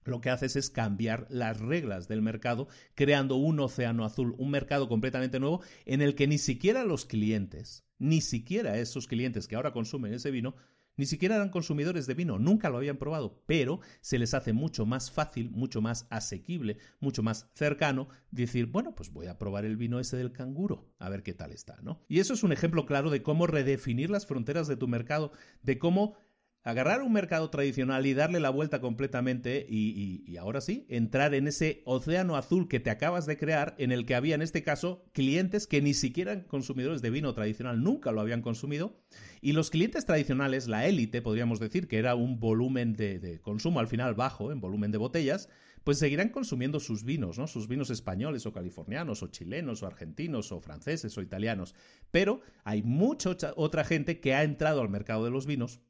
lo que haces es cambiar las reglas del mercado, creando un océano azul, un mercado completamente nuevo en el que ni siquiera los clientes, ni siquiera esos clientes que ahora consumen ese vino, ni siquiera eran consumidores de vino, nunca lo habían probado, pero se les hace mucho más fácil, mucho más asequible, mucho más cercano decir, bueno, pues voy a probar el vino ese del canguro, a ver qué tal está, ¿no? Y eso es un ejemplo claro de cómo redefinir las fronteras de tu mercado, de cómo agarrar un mercado tradicional y darle la vuelta completamente y, ahora sí, entrar en ese océano azul que te acabas de crear en el que había en este caso clientes que ni siquiera eran consumidores de vino tradicional, nunca lo habían consumido y los clientes tradicionales, la élite podríamos decir que era un volumen de, consumo al final bajo en volumen de botellas, pues seguirán consumiendo sus vinos, ¿no? Sus vinos españoles o californianos o chilenos o argentinos o franceses o italianos, pero hay mucha otra gente que ha entrado al mercado de los vinos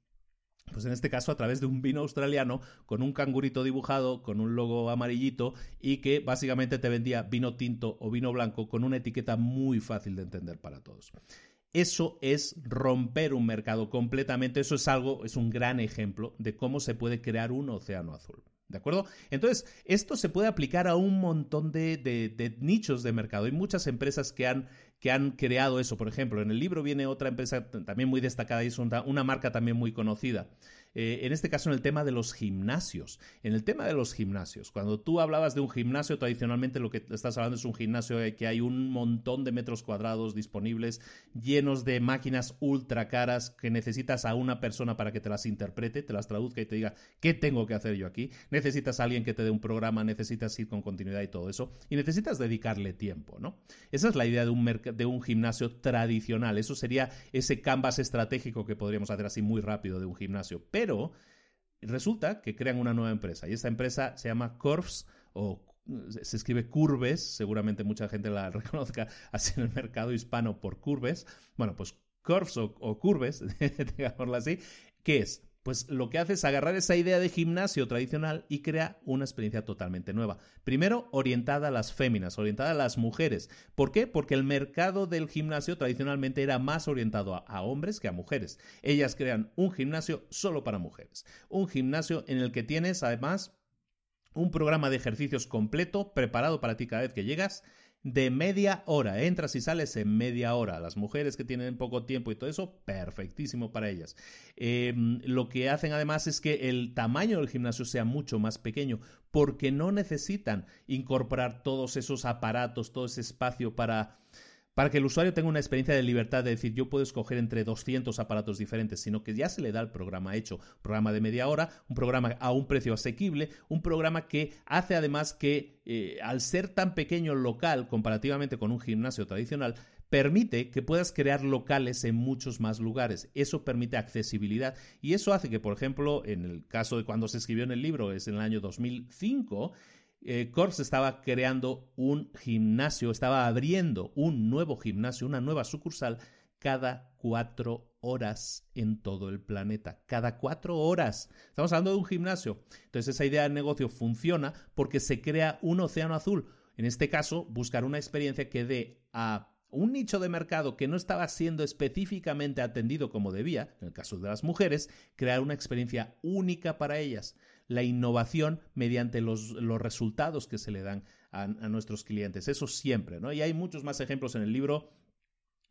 pues en este caso a través de un vino australiano con un cangurito dibujado, con un logo amarillito y que básicamente te vendía vino tinto o vino blanco con una etiqueta muy fácil de entender para todos. Eso es romper un mercado completamente, eso es algo, es un gran ejemplo de cómo se puede crear un océano azul. ¿De acuerdo? Entonces, esto se puede aplicar a un montón de, nichos de mercado. Hay muchas empresas que han, que han creado eso. Por ejemplo, en el libro viene otra empresa también muy destacada y es una marca también muy conocida. Eh, en este caso en el tema de los gimnasios. En el tema de los gimnasios, cuando tú hablabas de un gimnasio, tradicionalmente lo que estás hablando es un gimnasio que hay un montón de metros cuadrados disponibles, llenos de máquinas ultra caras que necesitas a una persona para que te las interprete, te las traduzca y te diga qué tengo que hacer yo aquí. Necesitas a alguien que te dé un programa, necesitas ir con continuidad y todo eso. Y necesitas dedicarle tiempo, ¿no? Esa es la idea de un, de un gimnasio tradicional. Eso sería ese canvas estratégico que podríamos hacer así muy rápido de un gimnasio. Resulta que crean una nueva empresa y esta empresa se llama Corps o se escribe Curves, seguramente mucha gente la reconozca así en el mercado hispano por Curves. Bueno, pues Corps o, o Curves, digámoslo así, ¿qué es? Pues lo que hace es agarrar esa idea de gimnasio tradicional y crea una experiencia totalmente nueva. Primero, orientada a las féminas, orientada a las mujeres. ¿Por qué? Porque el mercado del gimnasio tradicionalmente era más orientado a, a, hombres que a mujeres. Ellas crean un gimnasio solo para mujeres. Un gimnasio en el que tienes además un programa de ejercicios completo preparado para ti cada vez que llegas de media hora. Entras y sales en media hora. Las mujeres que tienen poco tiempo y todo eso, perfectísimo para ellas. Em, lo que hacen además es que el tamaño del gimnasio sea mucho más pequeño porque no necesitan incorporar todos esos aparatos, todo ese espacio para para que el usuario tenga una experiencia de libertad de decir yo puedo escoger entre 200 aparatos diferentes, sino que ya se le da el programa hecho, programa de media hora, un programa a un precio asequible, un programa que hace además que eh, al ser tan pequeño local comparativamente con un gimnasio tradicional, permite que puedas crear locales en muchos más lugares. Eso permite accesibilidad y eso hace que, por ejemplo, en el caso de cuando se escribió en el libro, es en el año 2005, eh, Corps estaba creando un gimnasio, estaba abriendo un nuevo gimnasio, una nueva sucursal cada cuatro horas en todo el planeta. Cada cuatro horas. Estamos hablando de un gimnasio. Entonces esa idea de negocio funciona porque se crea un océano azul. En este caso, buscar una experiencia que dé a un nicho de mercado que no estaba siendo específicamente atendido como debía, en el caso de las mujeres, crear una experiencia única para ellas la innovación mediante los, los resultados que se le dan a, nuestros clientes. Eso siempre, ¿no? Y hay muchos más ejemplos en el libro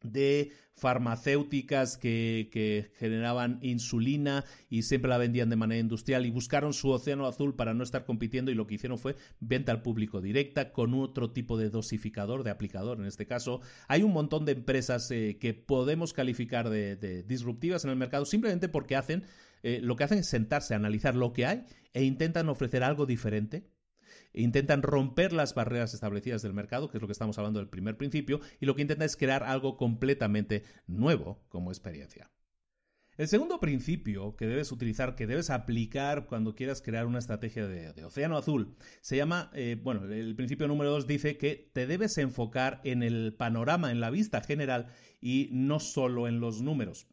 de farmacéuticas que, que, generaban insulina y siempre la vendían de manera industrial y buscaron su océano azul para no estar compitiendo y lo que hicieron fue venta al público directa con otro tipo de dosificador, de aplicador en este caso. Hay un montón de empresas eh, que podemos calificar de disruptivas en el mercado simplemente porque hacen eh, lo que hacen es sentarse a analizar lo que hay e intentan ofrecer algo diferente. Intentan romper las barreras establecidas del mercado, que es lo que estamos hablando del primer principio, y lo que intentan es crear algo completamente nuevo como experiencia. El segundo principio que debes utilizar, que debes aplicar cuando quieras crear una estrategia de, océano azul, se llama, eh, bueno, el principio número dos dice que te debes enfocar en el panorama, en la vista general y no solo en los números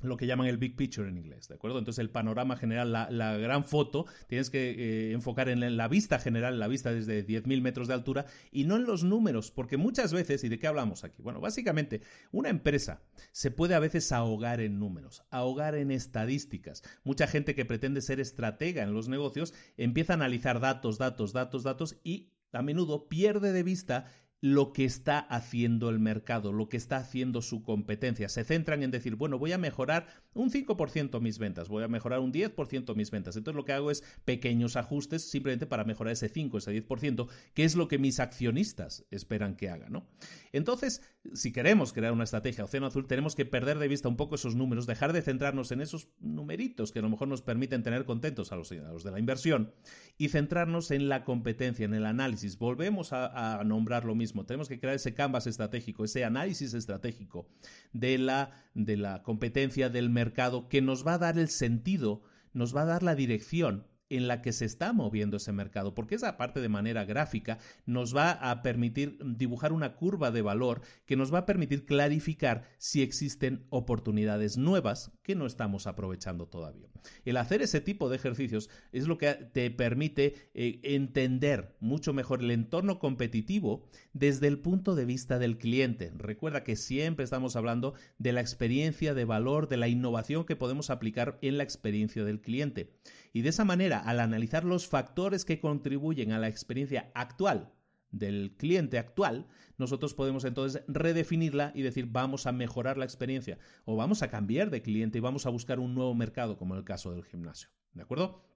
lo que llaman el big picture en inglés, ¿de acuerdo? Entonces el panorama general, la, gran foto, tienes que eh, enfocar en la vista general, la vista desde 10.000 metros de altura y no en los números, porque muchas veces, ¿y de qué hablamos aquí? Bueno, básicamente, una empresa se puede a veces ahogar en números, ahogar en estadísticas. Mucha gente que pretende ser estratega en los negocios empieza a analizar datos, datos, datos, datos y a menudo pierde de vista lo que está haciendo el mercado, lo que está haciendo su competencia. Se centran en decir, bueno, voy a mejorar un 5% mis ventas, voy a mejorar un 10% mis ventas. Entonces lo que hago es pequeños ajustes simplemente para mejorar ese 5, ese 10%, que es lo que mis accionistas esperan que haga, ¿no? Entonces, si queremos crear una estrategia Océano Azul, tenemos que perder de vista un poco esos números, dejar de centrarnos en esos numeritos que a lo mejor nos permiten tener contentos a los, a de la inversión y centrarnos en la competencia, en el análisis. Volvemos a nombrar lo mismo tenemos que crear ese canvas estratégico, ese análisis estratégico de la, de la competencia del mercado que nos va a dar el sentido, nos va a dar la dirección en la que se está moviendo ese mercado, porque esa parte de manera gráfica nos va a permitir dibujar una curva de valor que nos va a permitir clarificar si existen oportunidades nuevas que no estamos aprovechando todavía. El hacer ese tipo de ejercicios es lo que te permite eh, entender mucho mejor el entorno competitivo desde el punto de vista del cliente. Recuerda que siempre estamos hablando de la experiencia de valor, de la innovación que podemos aplicar en la experiencia del cliente. Y de esa manera, al analizar los factores que contribuyen a la experiencia actual del cliente actual, nosotros podemos entonces redefinirla y decir vamos a mejorar la experiencia o vamos a cambiar de cliente y vamos a buscar un nuevo mercado, como en el caso del gimnasio. ¿De acuerdo?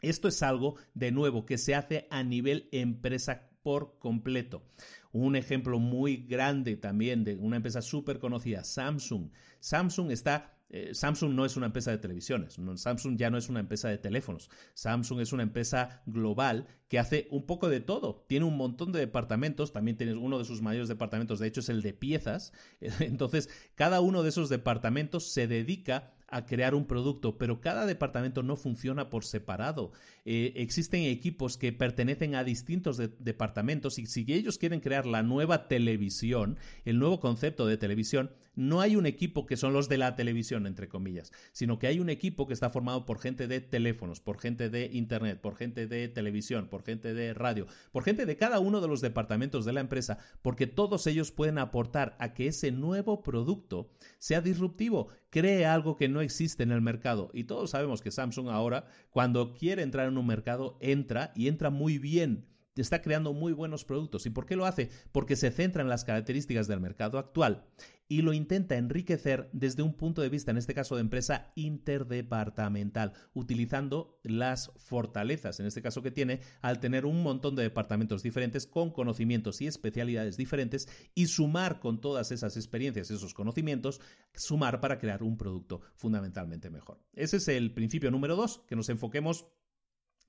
Esto es algo, de nuevo, que se hace a nivel empresa por completo. Un ejemplo muy grande también de una empresa súper conocida, Samsung. Samsung está eh, Samsung no es una empresa de televisiones, Samsung ya no es una empresa de teléfonos, Samsung es una empresa global que hace un poco de todo, tiene un montón de departamentos, también tiene uno de sus mayores departamentos, de hecho es el de piezas, entonces cada uno de esos departamentos se dedica a crear un producto, pero cada departamento no funciona por separado. Eh, existen equipos que pertenecen a distintos departamentos y si ellos quieren crear la nueva televisión, el nuevo concepto de televisión, no hay un equipo que son los de la televisión, entre comillas, sino que hay un equipo que está formado por gente de teléfonos, por gente de Internet, por gente de televisión, por gente de radio, por gente de cada uno de los departamentos de la empresa, porque todos ellos pueden aportar a que ese nuevo producto sea disruptivo, cree algo que no existe en el mercado. Y todos sabemos que Samsung ahora, cuando quiere entrar en un mercado, entra y entra muy bien está creando muy buenos productos. ¿Y por qué lo hace? Porque se centra en las características del mercado actual y lo intenta enriquecer desde un punto de vista, en este caso de empresa interdepartamental, utilizando las fortalezas, en este caso que tiene, al tener un montón de departamentos diferentes con conocimientos y especialidades diferentes y sumar con todas esas experiencias, esos conocimientos, sumar para crear un producto fundamentalmente mejor. Ese es el principio número dos, que nos enfoquemos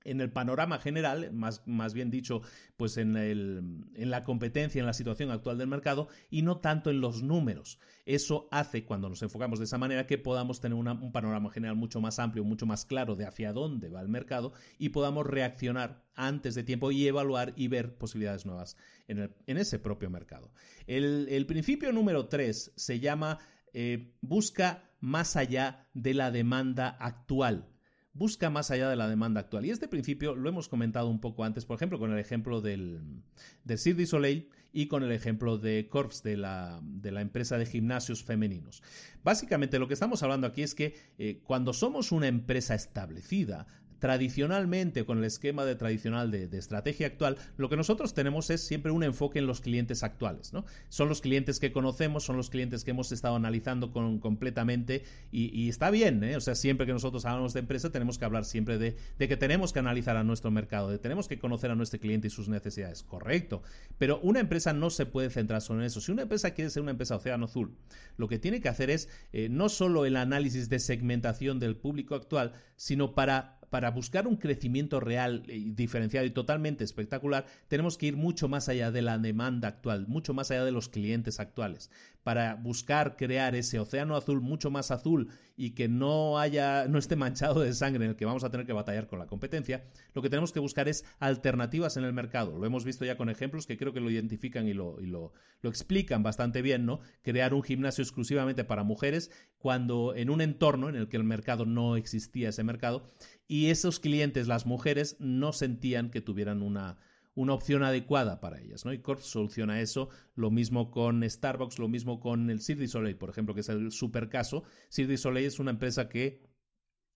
en el panorama general, más, más bien dicho, pues en, el, en, la competencia, en la situación actual del mercado, y no tanto en los números. Eso hace, cuando nos enfocamos de esa manera, que podamos tener un panorama general mucho más amplio, mucho más claro de hacia dónde va el mercado y podamos reaccionar antes de tiempo y evaluar y ver posibilidades nuevas en, el, en ese propio mercado. El, el, principio número 3 se llama eh, busca más allá de la demanda actual busca más allá de la demanda actual. Y este principio lo hemos comentado un poco antes, por ejemplo, con el ejemplo del, del Soleil y con el ejemplo de Corps, de la, de la empresa de gimnasios femeninos. Básicamente lo que estamos hablando aquí es que eh, cuando somos una empresa establecida, tradicionalmente, con el esquema de tradicional de, estrategia actual, lo que nosotros tenemos es siempre un enfoque en los clientes actuales. ¿no? Son los clientes que conocemos, son los clientes que hemos estado analizando completamente y, está bien. ¿eh? O sea, siempre que nosotros hablamos de empresa, tenemos que hablar siempre de, de, que tenemos que analizar a nuestro mercado, de tenemos que conocer a nuestro cliente y sus necesidades. Correcto. Pero una empresa no se puede centrar solo en eso. Si una empresa quiere ser una empresa océano azul, lo que tiene que hacer es eh, no solo el análisis de segmentación del público actual, sino para para buscar un crecimiento real, y diferenciado y totalmente espectacular, tenemos que ir mucho más allá de la demanda actual, mucho más allá de los clientes actuales. Para buscar crear ese océano azul mucho más azul y que no haya, no esté manchado de sangre en el que vamos a tener que batallar con la competencia, lo que tenemos que buscar es alternativas en el mercado. Lo hemos visto ya con ejemplos que creo que lo identifican y lo, y lo, lo explican bastante bien, ¿no? Crear un gimnasio exclusivamente para mujeres cuando en un entorno en el que el mercado no existía ese mercado y esos clientes, las mujeres, no sentían que tuvieran una, una opción adecuada para ellas, ¿no? Y Corp soluciona eso, lo mismo con Starbucks, lo mismo con el Cirque Soleil, por ejemplo, que es el super caso. Cirque Soleil es una empresa que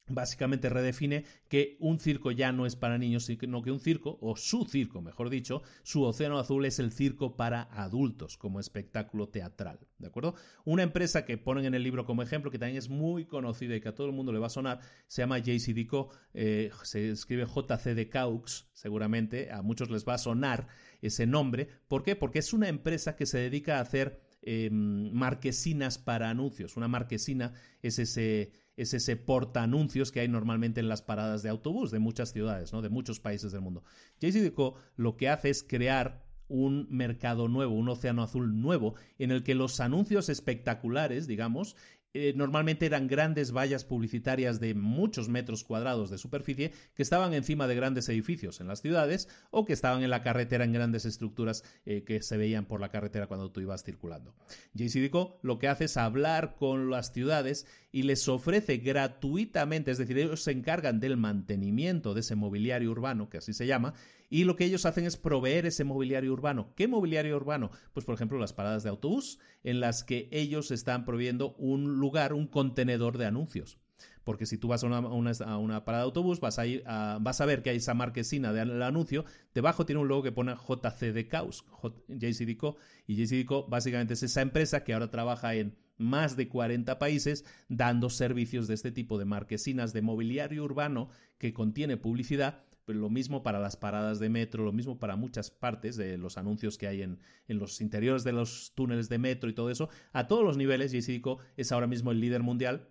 básicamente redefine que un circo ya no es para niños, sino que un circo, o su circo, mejor dicho, su océano azul es el circo para adultos como espectáculo teatral, ¿de acuerdo? Una empresa que ponen en el libro como ejemplo, que también es muy conocida y que a todo el mundo le va a sonar, se llama JCDeco, eh, se escribe JCD Caux, seguramente a muchos les va a sonar ese nombre, ¿por qué? Porque es una empresa que se dedica a hacer em, marquesinas para anuncios, una marquesina es ese es ese porta anuncios que hay normalmente en las paradas de autobús de muchas ciudades, ¿no? de muchos países del mundo. JCDecaux lo que hace es crear un mercado nuevo, un océano azul nuevo, en el que los anuncios espectaculares, digamos, eh, normalmente eran grandes vallas publicitarias de muchos metros cuadrados de superficie que estaban encima de grandes edificios en las ciudades o que estaban en la carretera en grandes estructuras eh, que se veían por la carretera cuando tú ibas circulando. JCDeco lo que hace es hablar con las ciudades y les ofrece gratuitamente, es decir, ellos se encargan del mantenimiento de ese mobiliario urbano, que así se llama, y lo que ellos hacen es proveer ese mobiliario urbano. ¿Qué mobiliario urbano? Pues por ejemplo las paradas de autobús en las que ellos están proveyendo un lugar, un contenedor de anuncios porque si tú vas a una, parada de autobús, vas a, ir vas a ver que hay esa marquesina del anuncio, debajo tiene un logo que pone JCD Caus, JCDCO, y JCDCO básicamente es esa empresa que ahora trabaja en más de 40 países dando servicios de este tipo de marquesinas de mobiliario urbano que contiene publicidad pero lo mismo para las paradas de metro, lo mismo para muchas partes de los anuncios que hay en, en los interiores de los túneles de metro y todo eso. A todos los niveles, JCDecaux es ahora mismo el líder mundial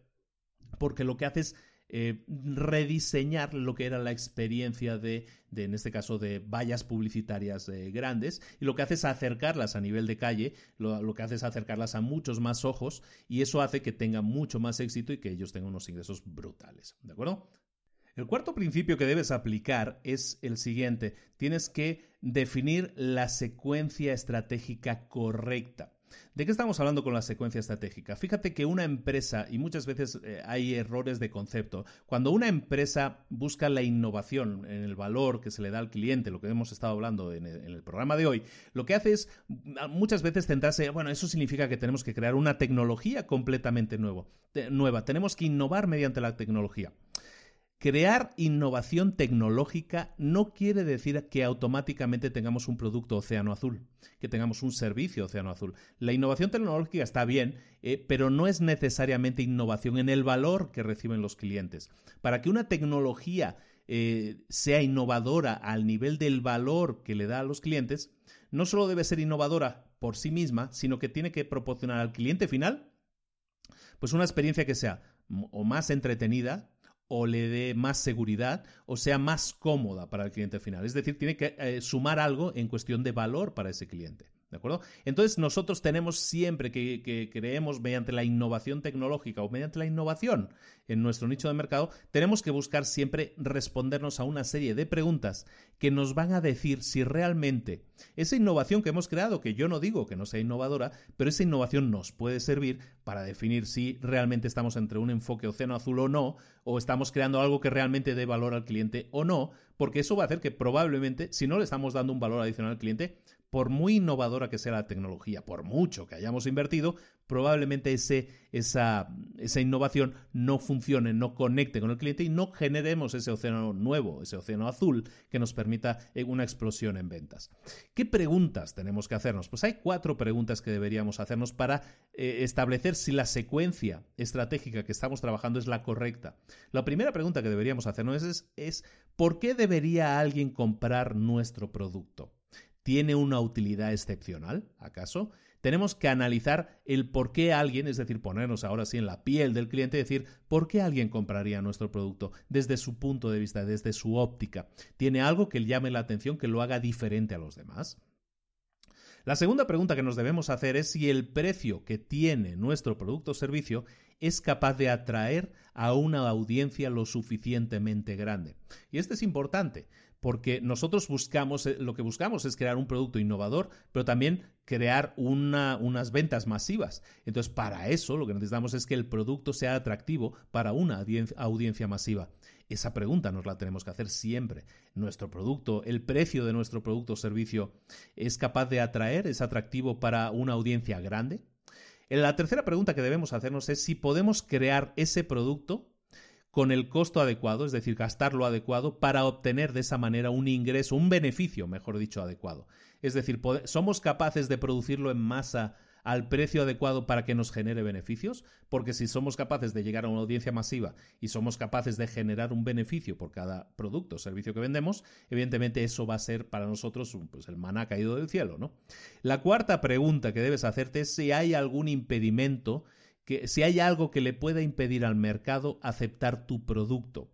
porque lo que hace es eh, rediseñar lo que era la experiencia de, en este caso, de vallas publicitarias eh, grandes, y lo que hace es acercarlas a nivel de calle, lo, lo, que hace es acercarlas a muchos más ojos, y eso hace que tengan mucho más éxito y que ellos tengan unos ingresos brutales. ¿De acuerdo? El cuarto principio que debes aplicar es el siguiente. Tienes que definir la secuencia estratégica correcta. ¿De qué estamos hablando con la secuencia estratégica? Fíjate que una empresa, y muchas veces eh, hay errores de concepto, cuando una empresa busca la innovación en el valor que se le da al cliente, lo que hemos estado hablando en el, programa de hoy, lo que hace es muchas veces centrarse, bueno, eso significa que tenemos que crear una tecnología completamente nueva, tenemos que innovar mediante la tecnología. Crear innovación tecnológica no quiere decir que automáticamente tengamos un producto océano azul, que tengamos un servicio océano azul. La innovación tecnológica está bien, eh, pero no es necesariamente innovación en el valor que reciben los clientes. Para que una tecnología eh, sea innovadora al nivel del valor que le da a los clientes, no solo debe ser innovadora por sí misma, sino que tiene que proporcionar al cliente final pues una experiencia que sea o más entretenida, o le dé más seguridad o sea más cómoda para el cliente final. Es decir, tiene que eh, sumar algo en cuestión de valor para ese cliente. ¿De acuerdo? Entonces nosotros tenemos siempre que, creemos mediante la innovación tecnológica o mediante la innovación en nuestro nicho de mercado, tenemos que buscar siempre respondernos a una serie de preguntas que nos van a decir si realmente esa innovación que hemos creado, que yo no digo que no sea innovadora, pero esa innovación nos puede servir para definir si realmente estamos entre un enfoque océano azul o no, o estamos creando algo que realmente dé valor al cliente o no, porque eso va a hacer que probablemente, si no le estamos dando un valor adicional al cliente, por muy innovadora que sea la tecnología, por mucho que hayamos invertido, probablemente ese, esa, esa, innovación no funcione, no conecte con el cliente y no generemos ese océano nuevo, ese océano azul que nos permita eh, una explosión en ventas. ¿Qué preguntas tenemos que hacernos? Pues hay cuatro preguntas que deberíamos hacernos para eh, establecer si la secuencia estratégica que estamos trabajando es la correcta. La primera pregunta que deberíamos hacernos es, es ¿por qué debería alguien comprar nuestro producto? ¿Tiene una utilidad excepcional, acaso? Tenemos que analizar el por qué alguien, es decir, ponernos ahora sí en la piel del cliente y decir, ¿por qué alguien compraría nuestro producto desde su punto de vista, desde su óptica? ¿Tiene algo que llame la atención, que lo haga diferente a los demás? La segunda pregunta que nos debemos hacer es si el precio que tiene nuestro producto o servicio es capaz de atraer a una audiencia lo suficientemente grande. Y esto es importante, porque nosotros buscamos, eh, lo que buscamos es crear un producto innovador, pero también crear unas ventas masivas. Entonces, para eso lo que necesitamos es que el producto sea atractivo para una audiencia masiva. Esa pregunta nos la tenemos que hacer siempre. ¿Nuestro producto, el precio de nuestro producto o servicio es capaz de atraer, es atractivo para una audiencia grande? La tercera pregunta que debemos hacernos es si podemos crear ese producto con el costo adecuado, es decir, gastar lo adecuado para obtener de esa manera un ingreso, un beneficio, mejor dicho, adecuado. Es decir, somos capaces de producirlo en masa al precio adecuado para que nos genere beneficios, porque si somos capaces de llegar a una audiencia masiva y somos capaces de generar un beneficio por cada producto o servicio que vendemos, evidentemente eso va a ser para nosotros pues, el maná caído del cielo, ¿no? La cuarta pregunta que debes hacerte es si hay algún impedimento que si hay algo que le pueda impedir al mercado aceptar tu producto.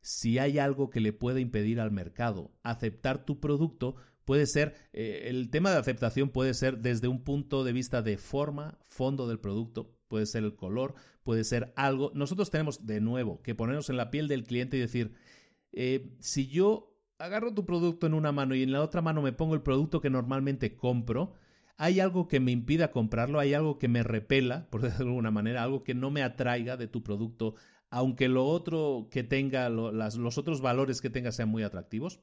Si hay algo que le pueda impedir al mercado aceptar tu producto, puede ser, eh, el tema de aceptación puede ser desde un punto de vista de forma, fondo del producto, puede ser el color, puede ser algo. Nosotros tenemos de nuevo que ponernos en la piel del cliente y decir, eh, si yo agarro tu producto en una mano y en la otra mano me pongo el producto que normalmente compro, hay algo que me impida comprarlo, hay algo que me repela, por decirlo de alguna manera, algo que no me atraiga de tu producto, aunque lo otro que tenga, los otros valores que tenga sean muy atractivos.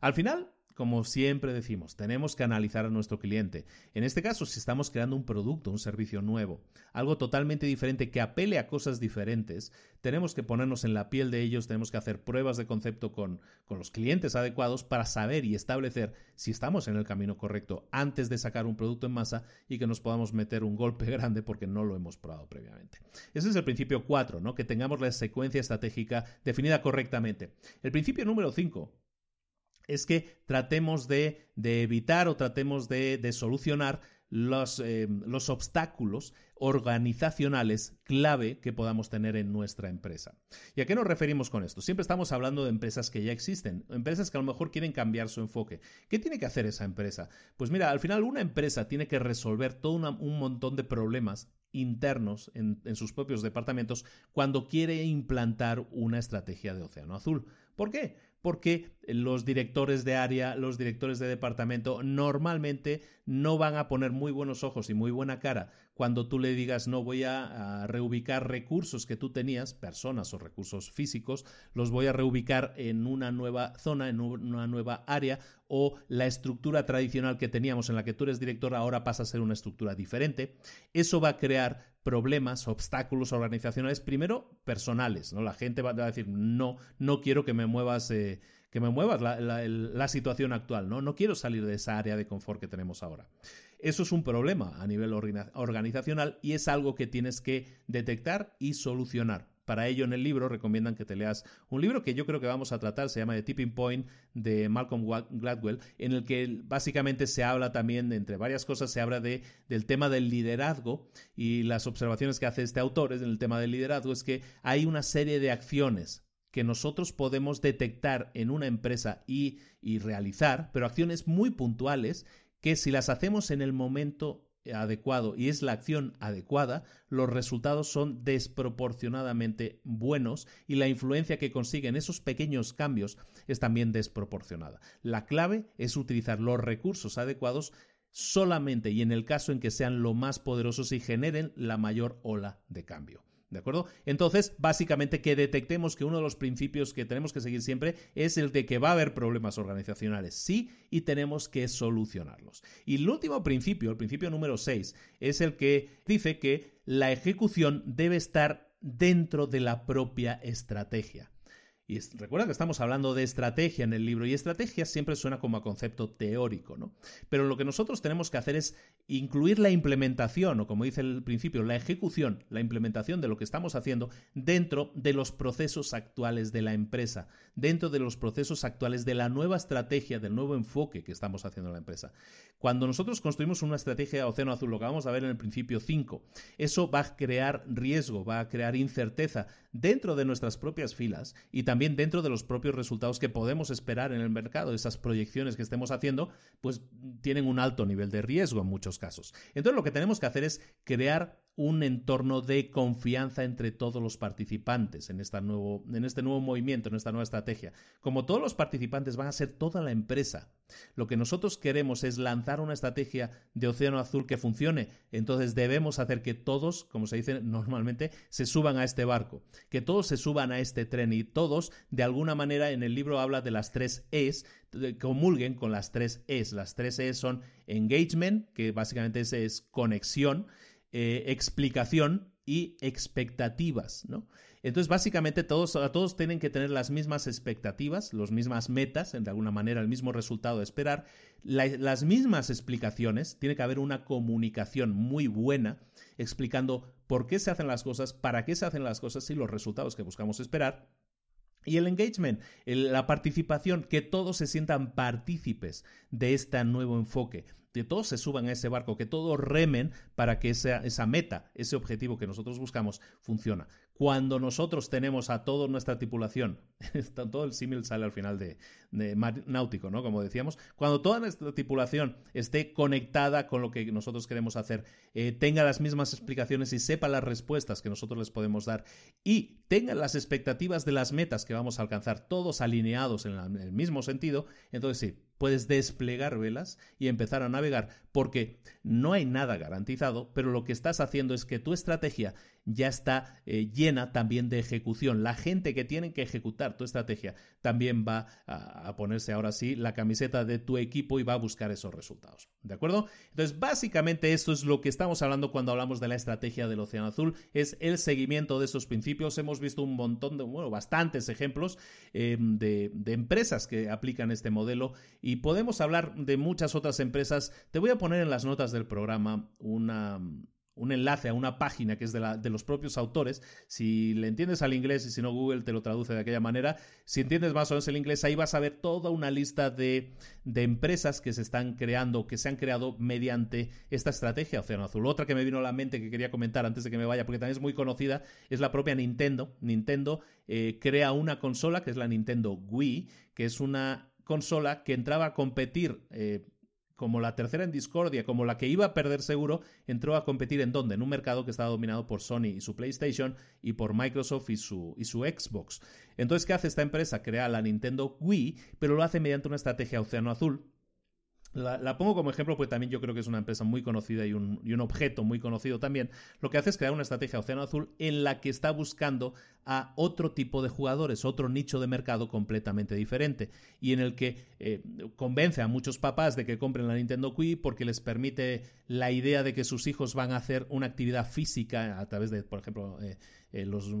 Al final, como siempre decimos, tenemos que analizar a nuestro cliente. En este caso, si estamos creando un producto, un servicio nuevo, algo totalmente diferente que apele a cosas diferentes, tenemos que ponernos en la piel de ellos, tenemos que hacer pruebas de concepto con, con los clientes adecuados para saber y establecer si estamos en el camino correcto antes de sacar un producto en masa y que nos podamos meter un golpe grande porque no lo hemos probado previamente. Ese es el principio 4, ¿no? que tengamos la secuencia estratégica definida correctamente. El principio número 5 es que tratemos de, evitar o tratemos de, solucionar los, eh, los, obstáculos organizacionales clave que podamos tener en nuestra empresa. ¿Y a qué nos referimos con esto? Siempre estamos hablando de empresas que ya existen, empresas que a lo mejor quieren cambiar su enfoque. ¿Qué tiene que hacer esa empresa? Pues mira, al final una empresa tiene que resolver todo un montón de problemas internos en, en sus propios departamentos cuando quiere implantar una estrategia de océano azul. ¿Por qué? Porque los directores de área, los directores de departamento normalmente no van a poner muy buenos ojos y muy buena cara cuando tú le digas no voy a, reubicar recursos que tú tenías, personas o recursos físicos, los voy a reubicar en una nueva zona, en una nueva área o la estructura tradicional que teníamos en la que tú eres director ahora pasa a ser una estructura diferente. Eso va a crear problemas, obstáculos organizacionales, primero personales, ¿no? La gente va a decir, no, no quiero que me muevas eh, que, me muevas la, situación actual, ¿no? No quiero salir de esa área de confort que tenemos ahora. Eso es un problema a nivel organizacional y es algo que tienes que detectar y solucionar. Para ello, en el libro recomiendan que te leas un libro que yo creo que vamos a tratar, se llama The Tipping Point de Malcolm Gladwell, en el que básicamente se habla también, entre varias cosas, se habla de, del tema del liderazgo y las observaciones que hace este autor en el tema del liderazgo es que hay una serie de acciones que nosotros podemos detectar en una empresa y, realizar, pero acciones muy puntuales que si las hacemos en el momento adecuado y es la acción adecuada, los resultados son desproporcionadamente buenos y la influencia que consiguen esos pequeños cambios es también desproporcionada. La clave es utilizar los recursos adecuados solamente y en el caso en que sean lo más poderosos y generen la mayor ola de cambio. ¿De acuerdo? Entonces, básicamente que detectemos que uno de los principios que tenemos que seguir siempre es el de que va a haber problemas organizacionales, sí, y tenemos que solucionarlos. Y el último principio, el principio número 6, es el que dice que la ejecución debe estar dentro de la propia estrategia. Y recuerda que estamos hablando de estrategia en el libro y estrategia siempre suena como a concepto teórico, ¿no? Pero lo que nosotros tenemos que hacer es incluir la implementación o como dice el principio, la ejecución, la implementación de lo que estamos haciendo dentro de los procesos actuales de la empresa, dentro de los procesos actuales de la nueva estrategia, del nuevo enfoque que estamos haciendo en la empresa. Cuando nosotros construimos una estrategia de océano azul, lo que vamos a ver en el principio 5, eso va a crear riesgo, va a crear incerteza dentro de nuestras propias filas y también dentro de los propios resultados que podemos esperar en el mercado, esas proyecciones que estemos haciendo, pues tienen un alto nivel de riesgo en muchos casos. Entonces lo que tenemos que hacer es crear un entorno de confianza entre todos los participantes en, esta nuevo, en este nuevo movimiento, en esta nueva estrategia. Como todos los participantes van a ser toda la empresa, lo que nosotros queremos es lanzar una estrategia de océano azul que funcione. Entonces debemos hacer que todos, como se dice normalmente, se suban a este barco, que todos se suban a este tren y todos, de alguna manera, en el libro habla de las tres E's, comulguen con las tres E's. Las tres E's son engagement, que básicamente es conexión, eh, explicación y expectativas, ¿no? Entonces, básicamente, todos, todos tienen que tener las mismas expectativas, las mismas metas, de alguna manera, el mismo resultado de esperar, las mismas explicaciones, tiene que haber una comunicación muy buena explicando por qué se hacen las cosas, para qué se hacen las cosas y los resultados que buscamos esperar. Y el engagement, la participación, que todos se sientan partícipes de este nuevo enfoque, que todos se suban a ese barco, que todos remen para que esa, esa meta, ese objetivo que nosotros buscamos, funcione. Cuando nosotros tenemos a toda nuestra tripulación, todo el símil sale al final de, náutico, ¿no? Como decíamos, cuando toda nuestra tripulación esté conectada con lo que nosotros queremos hacer, eh, tenga las mismas explicaciones y sepa las respuestas que nosotros les podemos dar y tenga las expectativas de las metas que vamos a alcanzar, todos alineados en el mismo sentido, entonces sí, puedes desplegar velas y empezar a navegar, porque no hay nada garantizado, pero lo que estás haciendo es que tu estrategia ya está eh, llena también de ejecución. La gente que tiene que ejecutar tu estrategia también va a, ponerse ahora sí la camiseta de tu equipo y va a buscar esos resultados. ¿De acuerdo? Entonces, básicamente esto es lo que estamos hablando cuando hablamos de la estrategia del Océano Azul, es el seguimiento de esos principios. Hemos visto un montón de, bueno, bastantes ejemplos em, de, de empresas que aplican este modelo y podemos hablar de muchas otras empresas. Te voy a poner en las notas del programa una un enlace a una página que es de, la, de, los propios autores. Si le entiendes al inglés y si no, Google te lo traduce de aquella manera. Si entiendes más o menos el inglés, ahí vas a ver toda una lista de, de empresas que se están creando, que se han creado mediante esta estrategia Océano Azul. Otra que me vino a la mente que quería comentar antes de que me vaya, porque también es muy conocida, es la propia Nintendo. Nintendo eh, crea una consola que es la Nintendo Wii, que es una consola que entraba a competir. Eh, como la tercera en discordia, como la que iba a perder seguro, entró a competir en dónde? En un mercado que estaba dominado por Sony y su PlayStation y por Microsoft y su, y su Xbox. Entonces, ¿qué hace esta empresa? Crea la Nintendo Wii, pero lo hace mediante una estrategia Océano Azul, la, pongo como ejemplo porque también yo creo que es una empresa muy conocida y un, y un, objeto muy conocido también. Lo que hace es crear una estrategia Océano Azul en la que está buscando a otro tipo de jugadores, otro nicho de mercado completamente diferente y en el que eh, convence a muchos papás de que compren la Nintendo Wii porque les permite la idea de que sus hijos van a hacer una actividad física a través de, por ejemplo, eh, eh, los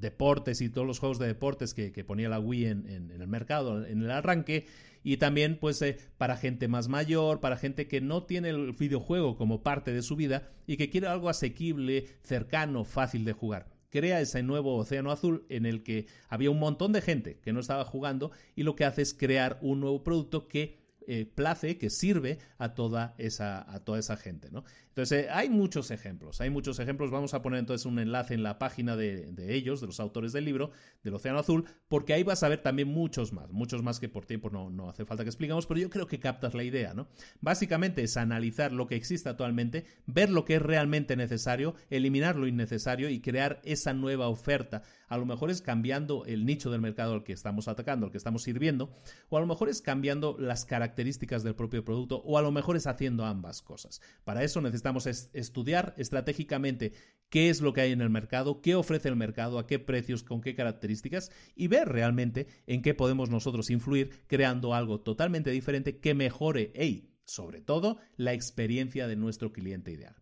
deportes y todos los juegos de deportes que, ponía la Wii en, el mercado, en el arranque y también pues eh, para gente más mayor, para gente que no tiene el videojuego como parte de su vida y que quiere algo asequible, cercano, fácil de jugar. Crea ese nuevo océano azul en el que había un montón de gente que no estaba jugando y lo que hace es crear un nuevo producto que eh, place, que sirve a toda esa, a toda esa gente. ¿no? Entonces, eh, hay muchos ejemplos, hay muchos ejemplos. Vamos a poner entonces un enlace en la página de, ellos, de los autores del libro, del Océano Azul, porque ahí vas a ver también muchos más, muchos más que por tiempo no, no hace falta que explicamos, pero yo creo que captas la idea, ¿no? Básicamente es analizar lo que existe actualmente, ver lo que es realmente necesario, eliminar lo innecesario y crear esa nueva oferta. A lo mejor es cambiando el nicho del mercado al que estamos atacando, al que estamos sirviendo, o a lo mejor es cambiando las características del propio producto, o a lo mejor es haciendo ambas cosas. Para eso necesitamos estudiar estratégicamente qué es lo que hay en el mercado, qué ofrece el mercado, a qué precios, con qué características y ver realmente en qué podemos nosotros influir creando algo totalmente diferente que mejore y, sobre todo, la experiencia de nuestro cliente ideal.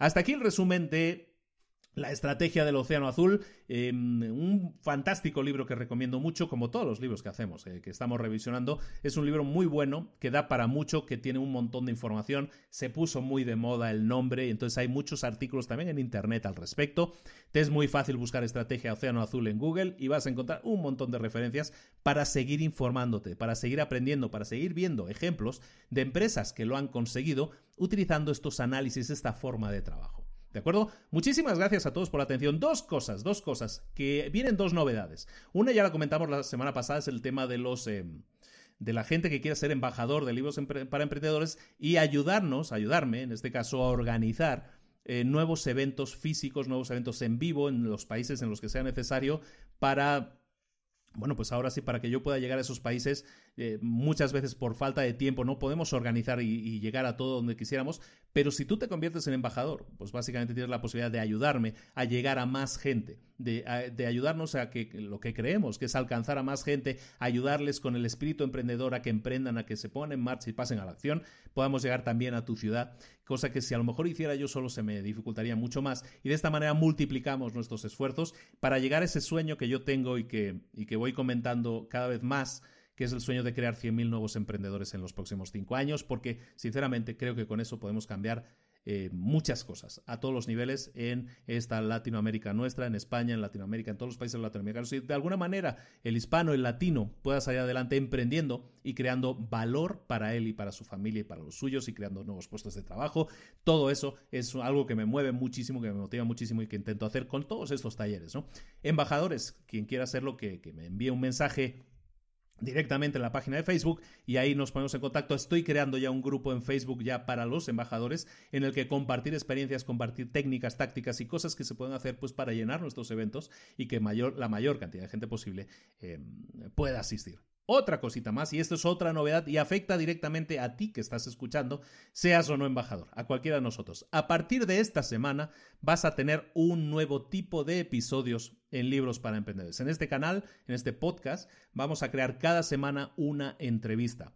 Hasta aquí el resumen de la estrategia del Océano Azul, em, un fantástico libro que recomiendo mucho, como todos los libros que hacemos, eh, que estamos revisionando. Es un libro muy bueno, que da para mucho, que tiene un montón de información. Se puso muy de moda el nombre, entonces hay muchos artículos también en Internet al respecto. Te es muy fácil buscar estrategia Océano Azul en Google y vas a encontrar un montón de referencias para seguir informándote, para seguir aprendiendo, para seguir viendo ejemplos de empresas que lo han conseguido utilizando estos análisis, esta forma de trabajo. ¿De acuerdo? Muchísimas gracias a todos por la atención. Dos cosas, dos cosas, que vienen dos novedades. Una ya la comentamos la semana pasada, es el tema de los... Em, de la gente que quiere ser embajador de libros para emprendedores y ayudarnos, ayudarme en este caso, a organizar eh, nuevos eventos físicos, nuevos eventos en vivo en los países en los que sea necesario para bueno, pues ahora sí, para que yo pueda llegar a esos países, eh, muchas veces por falta de tiempo no podemos organizar y, llegar a todo donde quisiéramos, pero si tú te conviertes en embajador, pues básicamente tienes la posibilidad de ayudarme a llegar a más gente, de, ayudarnos a que lo que creemos, que es alcanzar a más gente, ayudarles con el espíritu emprendedor a que emprendan, a que se pongan en marcha y pasen a la acción, podamos llegar también a tu ciudad, cosa que si a lo mejor hiciera yo solo se me dificultaría mucho más, y de esta manera multiplicamos nuestros esfuerzos para llegar a ese sueño que yo tengo y que, y que voy comentando cada vez más que es el sueño de crear 100.000 nuevos emprendedores en los próximos cinco años, porque sinceramente creo que con eso podemos cambiar eh, muchas cosas a todos los niveles en esta Latinoamérica nuestra, en España, en Latinoamérica, en todos los países latinoamericanos. Si de alguna manera el hispano, el latino pueda salir adelante emprendiendo y creando valor para él y para su familia y para los suyos y creando nuevos puestos de trabajo, todo eso es algo que me mueve muchísimo, que me motiva muchísimo y que intento hacer con todos estos talleres. ¿no? Embajadores, quien quiera hacerlo, que, que me envíe un mensaje directamente en la página de Facebook y ahí nos ponemos en contacto. Estoy creando ya un grupo en Facebook ya para los embajadores en el que compartir experiencias, compartir técnicas, tácticas y cosas que se pueden hacer pues para llenar nuestros eventos y que mayor, la mayor cantidad de gente posible eh, pueda asistir. Otra cosita más, y esto es otra novedad y afecta directamente a ti que estás escuchando, seas o no embajador, a cualquiera de nosotros. A partir de esta semana vas a tener un nuevo tipo de episodios en Libros para Emprendedores. En este canal, en este podcast, vamos a crear cada semana una entrevista.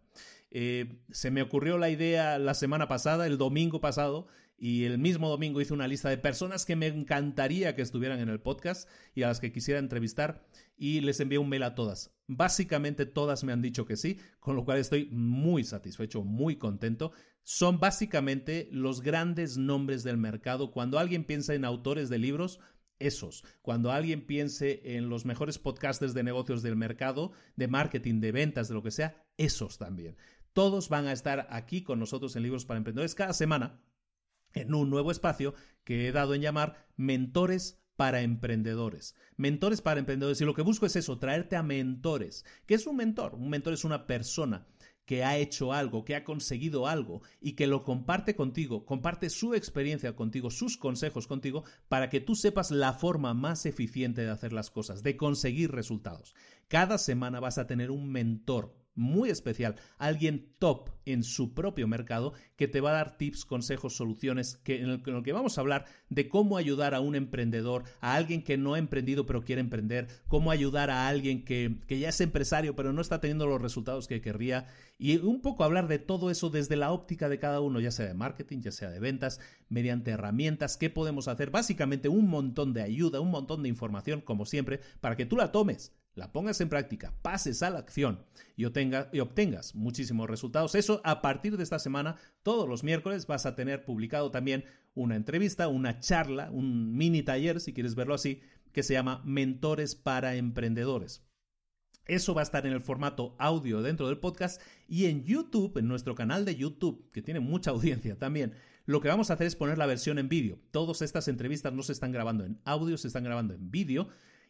Eh, se me ocurrió la idea la semana pasada, el domingo pasado, y el mismo domingo hice una lista de personas que me encantaría que estuvieran en el podcast y a las que quisiera entrevistar y les envié un mail a todas. Básicamente todas me han dicho que sí, con lo cual estoy muy satisfecho, muy contento. Son básicamente los grandes nombres del mercado. Cuando alguien piensa en autores de libros, esos. Cuando alguien piense en los mejores podcasters de negocios del mercado, de marketing, de ventas, de lo que sea, esos también. Todos van a estar aquí con nosotros en Libros para Emprendedores cada semana en un nuevo espacio que he dado en llamar Mentores para emprendedores. Mentores para emprendedores. Y lo que busco es eso, traerte a mentores. ¿Qué es un mentor? Un mentor es una persona que ha hecho algo, que ha conseguido algo y que lo comparte contigo, comparte su experiencia contigo, sus consejos contigo, para que tú sepas la forma más eficiente de hacer las cosas, de conseguir resultados. Cada semana vas a tener un mentor muy especial, alguien top en su propio mercado que te va a dar tips, consejos, soluciones, que en, el, que vamos a hablar de cómo ayudar a un emprendedor, a alguien que no ha emprendido pero quiere emprender, cómo ayudar a alguien que, que ya es empresario pero no está teniendo los resultados que querría y un poco hablar de todo eso desde la óptica de cada uno, ya sea de marketing, ya sea de ventas, mediante herramientas, qué podemos hacer, básicamente un montón de ayuda, un montón de información como siempre para que tú la tomes la pongas en práctica, pases a la acción y, obtengas muchísimos resultados. Eso a partir de esta semana, todos los miércoles vas a tener publicado también una entrevista, una charla, un mini taller, si quieres verlo así, que se llama Mentores para Emprendedores. Eso va a estar en el formato audio dentro del podcast y en YouTube, en nuestro canal de YouTube, que tiene mucha audiencia también. Lo que vamos a hacer es poner la versión en vídeo. Todas estas entrevistas no se están grabando en audio, se están grabando en vídeo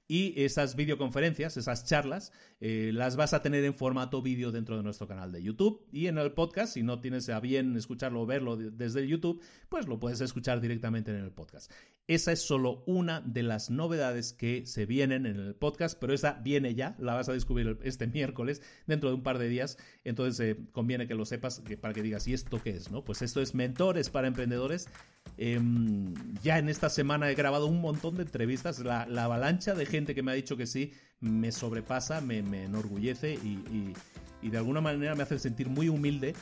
y esas videoconferencias, esas charlas, eh, las vas a tener en formato vídeo dentro de nuestro canal de YouTube y en el podcast. Si no tienes a bien escucharlo o verlo desde YouTube, pues lo puedes escuchar directamente en el podcast. Esa es solo una de las novedades que se vienen en el podcast, pero esa viene ya, la vas a descubrir este miércoles, dentro de un par de días. Entonces eh, conviene que lo sepas para que digas, ¿y esto qué es? ¿no? Pues esto es Mentores para Emprendedores. Em, ya en esta semana he grabado un montón de entrevistas. La, avalancha de gente que me ha dicho que sí me sobrepasa, me, enorgullece y de alguna manera me hace sentir muy humilde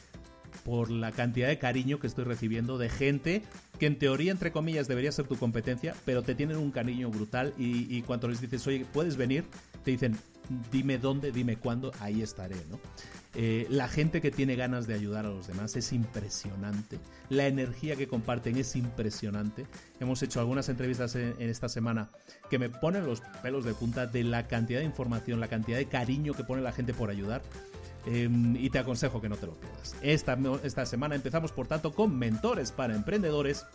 por la cantidad de cariño que estoy recibiendo de gente que en teoría, entre comillas, debería ser tu competencia, pero te tienen un cariño brutal y, cuando les dices, oye, ¿puedes venir? Te dicen, dime dónde, dime cuándo, ahí estaré, ¿no? Eh, la gente que tiene ganas de ayudar a los demás es impresionante. La energía que comparten es impresionante. Hemos hecho algunas entrevistas en, esta semana que me ponen los pelos de punta de la cantidad de información, la cantidad de cariño que pone la gente por ayudar. Em, y te aconsejo que no te lo pierdas. Esta, esta semana empezamos, por tanto, con mentores para emprendedores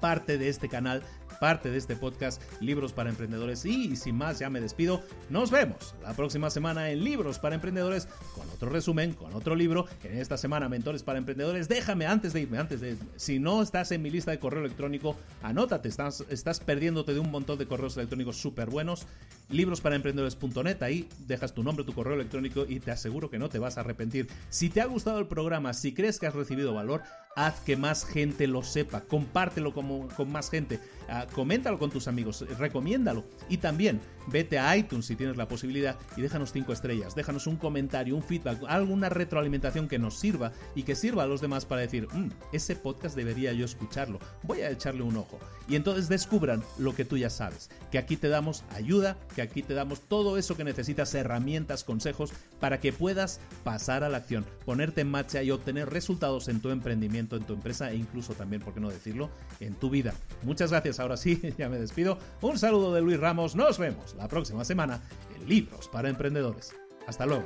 parte de este canal parte de este podcast Libros para Emprendedores. Y sin más, ya me despido. Nos vemos la próxima semana en Libros para Emprendedores con otro resumen, con otro libro. En esta semana, Mentores para Emprendedores. Déjame antes de irme, antes de. Si no estás en mi lista de correo electrónico, anótate. Estás, estás perdiéndote de un montón de correos electrónicos súper buenos. Librosparaemprendedores.net. Ahí dejas tu nombre, tu correo electrónico y te aseguro que no te vas a arrepentir. Si te ha gustado el programa, si crees que has recibido valor, haz que más gente lo sepa. Compártelo con, más gente. Ah, coméntalo con tus amigos, recomiéndalo. Y también vete a iTunes si tienes la posibilidad y déjanos 5 estrellas, déjanos un comentario, un feedback, alguna retroalimentación que nos sirva y que sirva a los demás para decir, mm, ese podcast debería yo escucharlo, voy a echarle un ojo. Y entonces descubran lo que tú ya sabes, que aquí te damos ayuda, que aquí te damos todo eso que necesitas, herramientas, consejos, para que puedas pasar a la acción, ponerte en marcha y obtener resultados en tu emprendimiento, en tu empresa e incluso también, por qué no decirlo, en tu vida. Muchas gracias, ahora sí, ya me despido. Un saludo de Luis Ramos, nos vemos la próxima semana en Libros para Emprendedores. Hasta luego.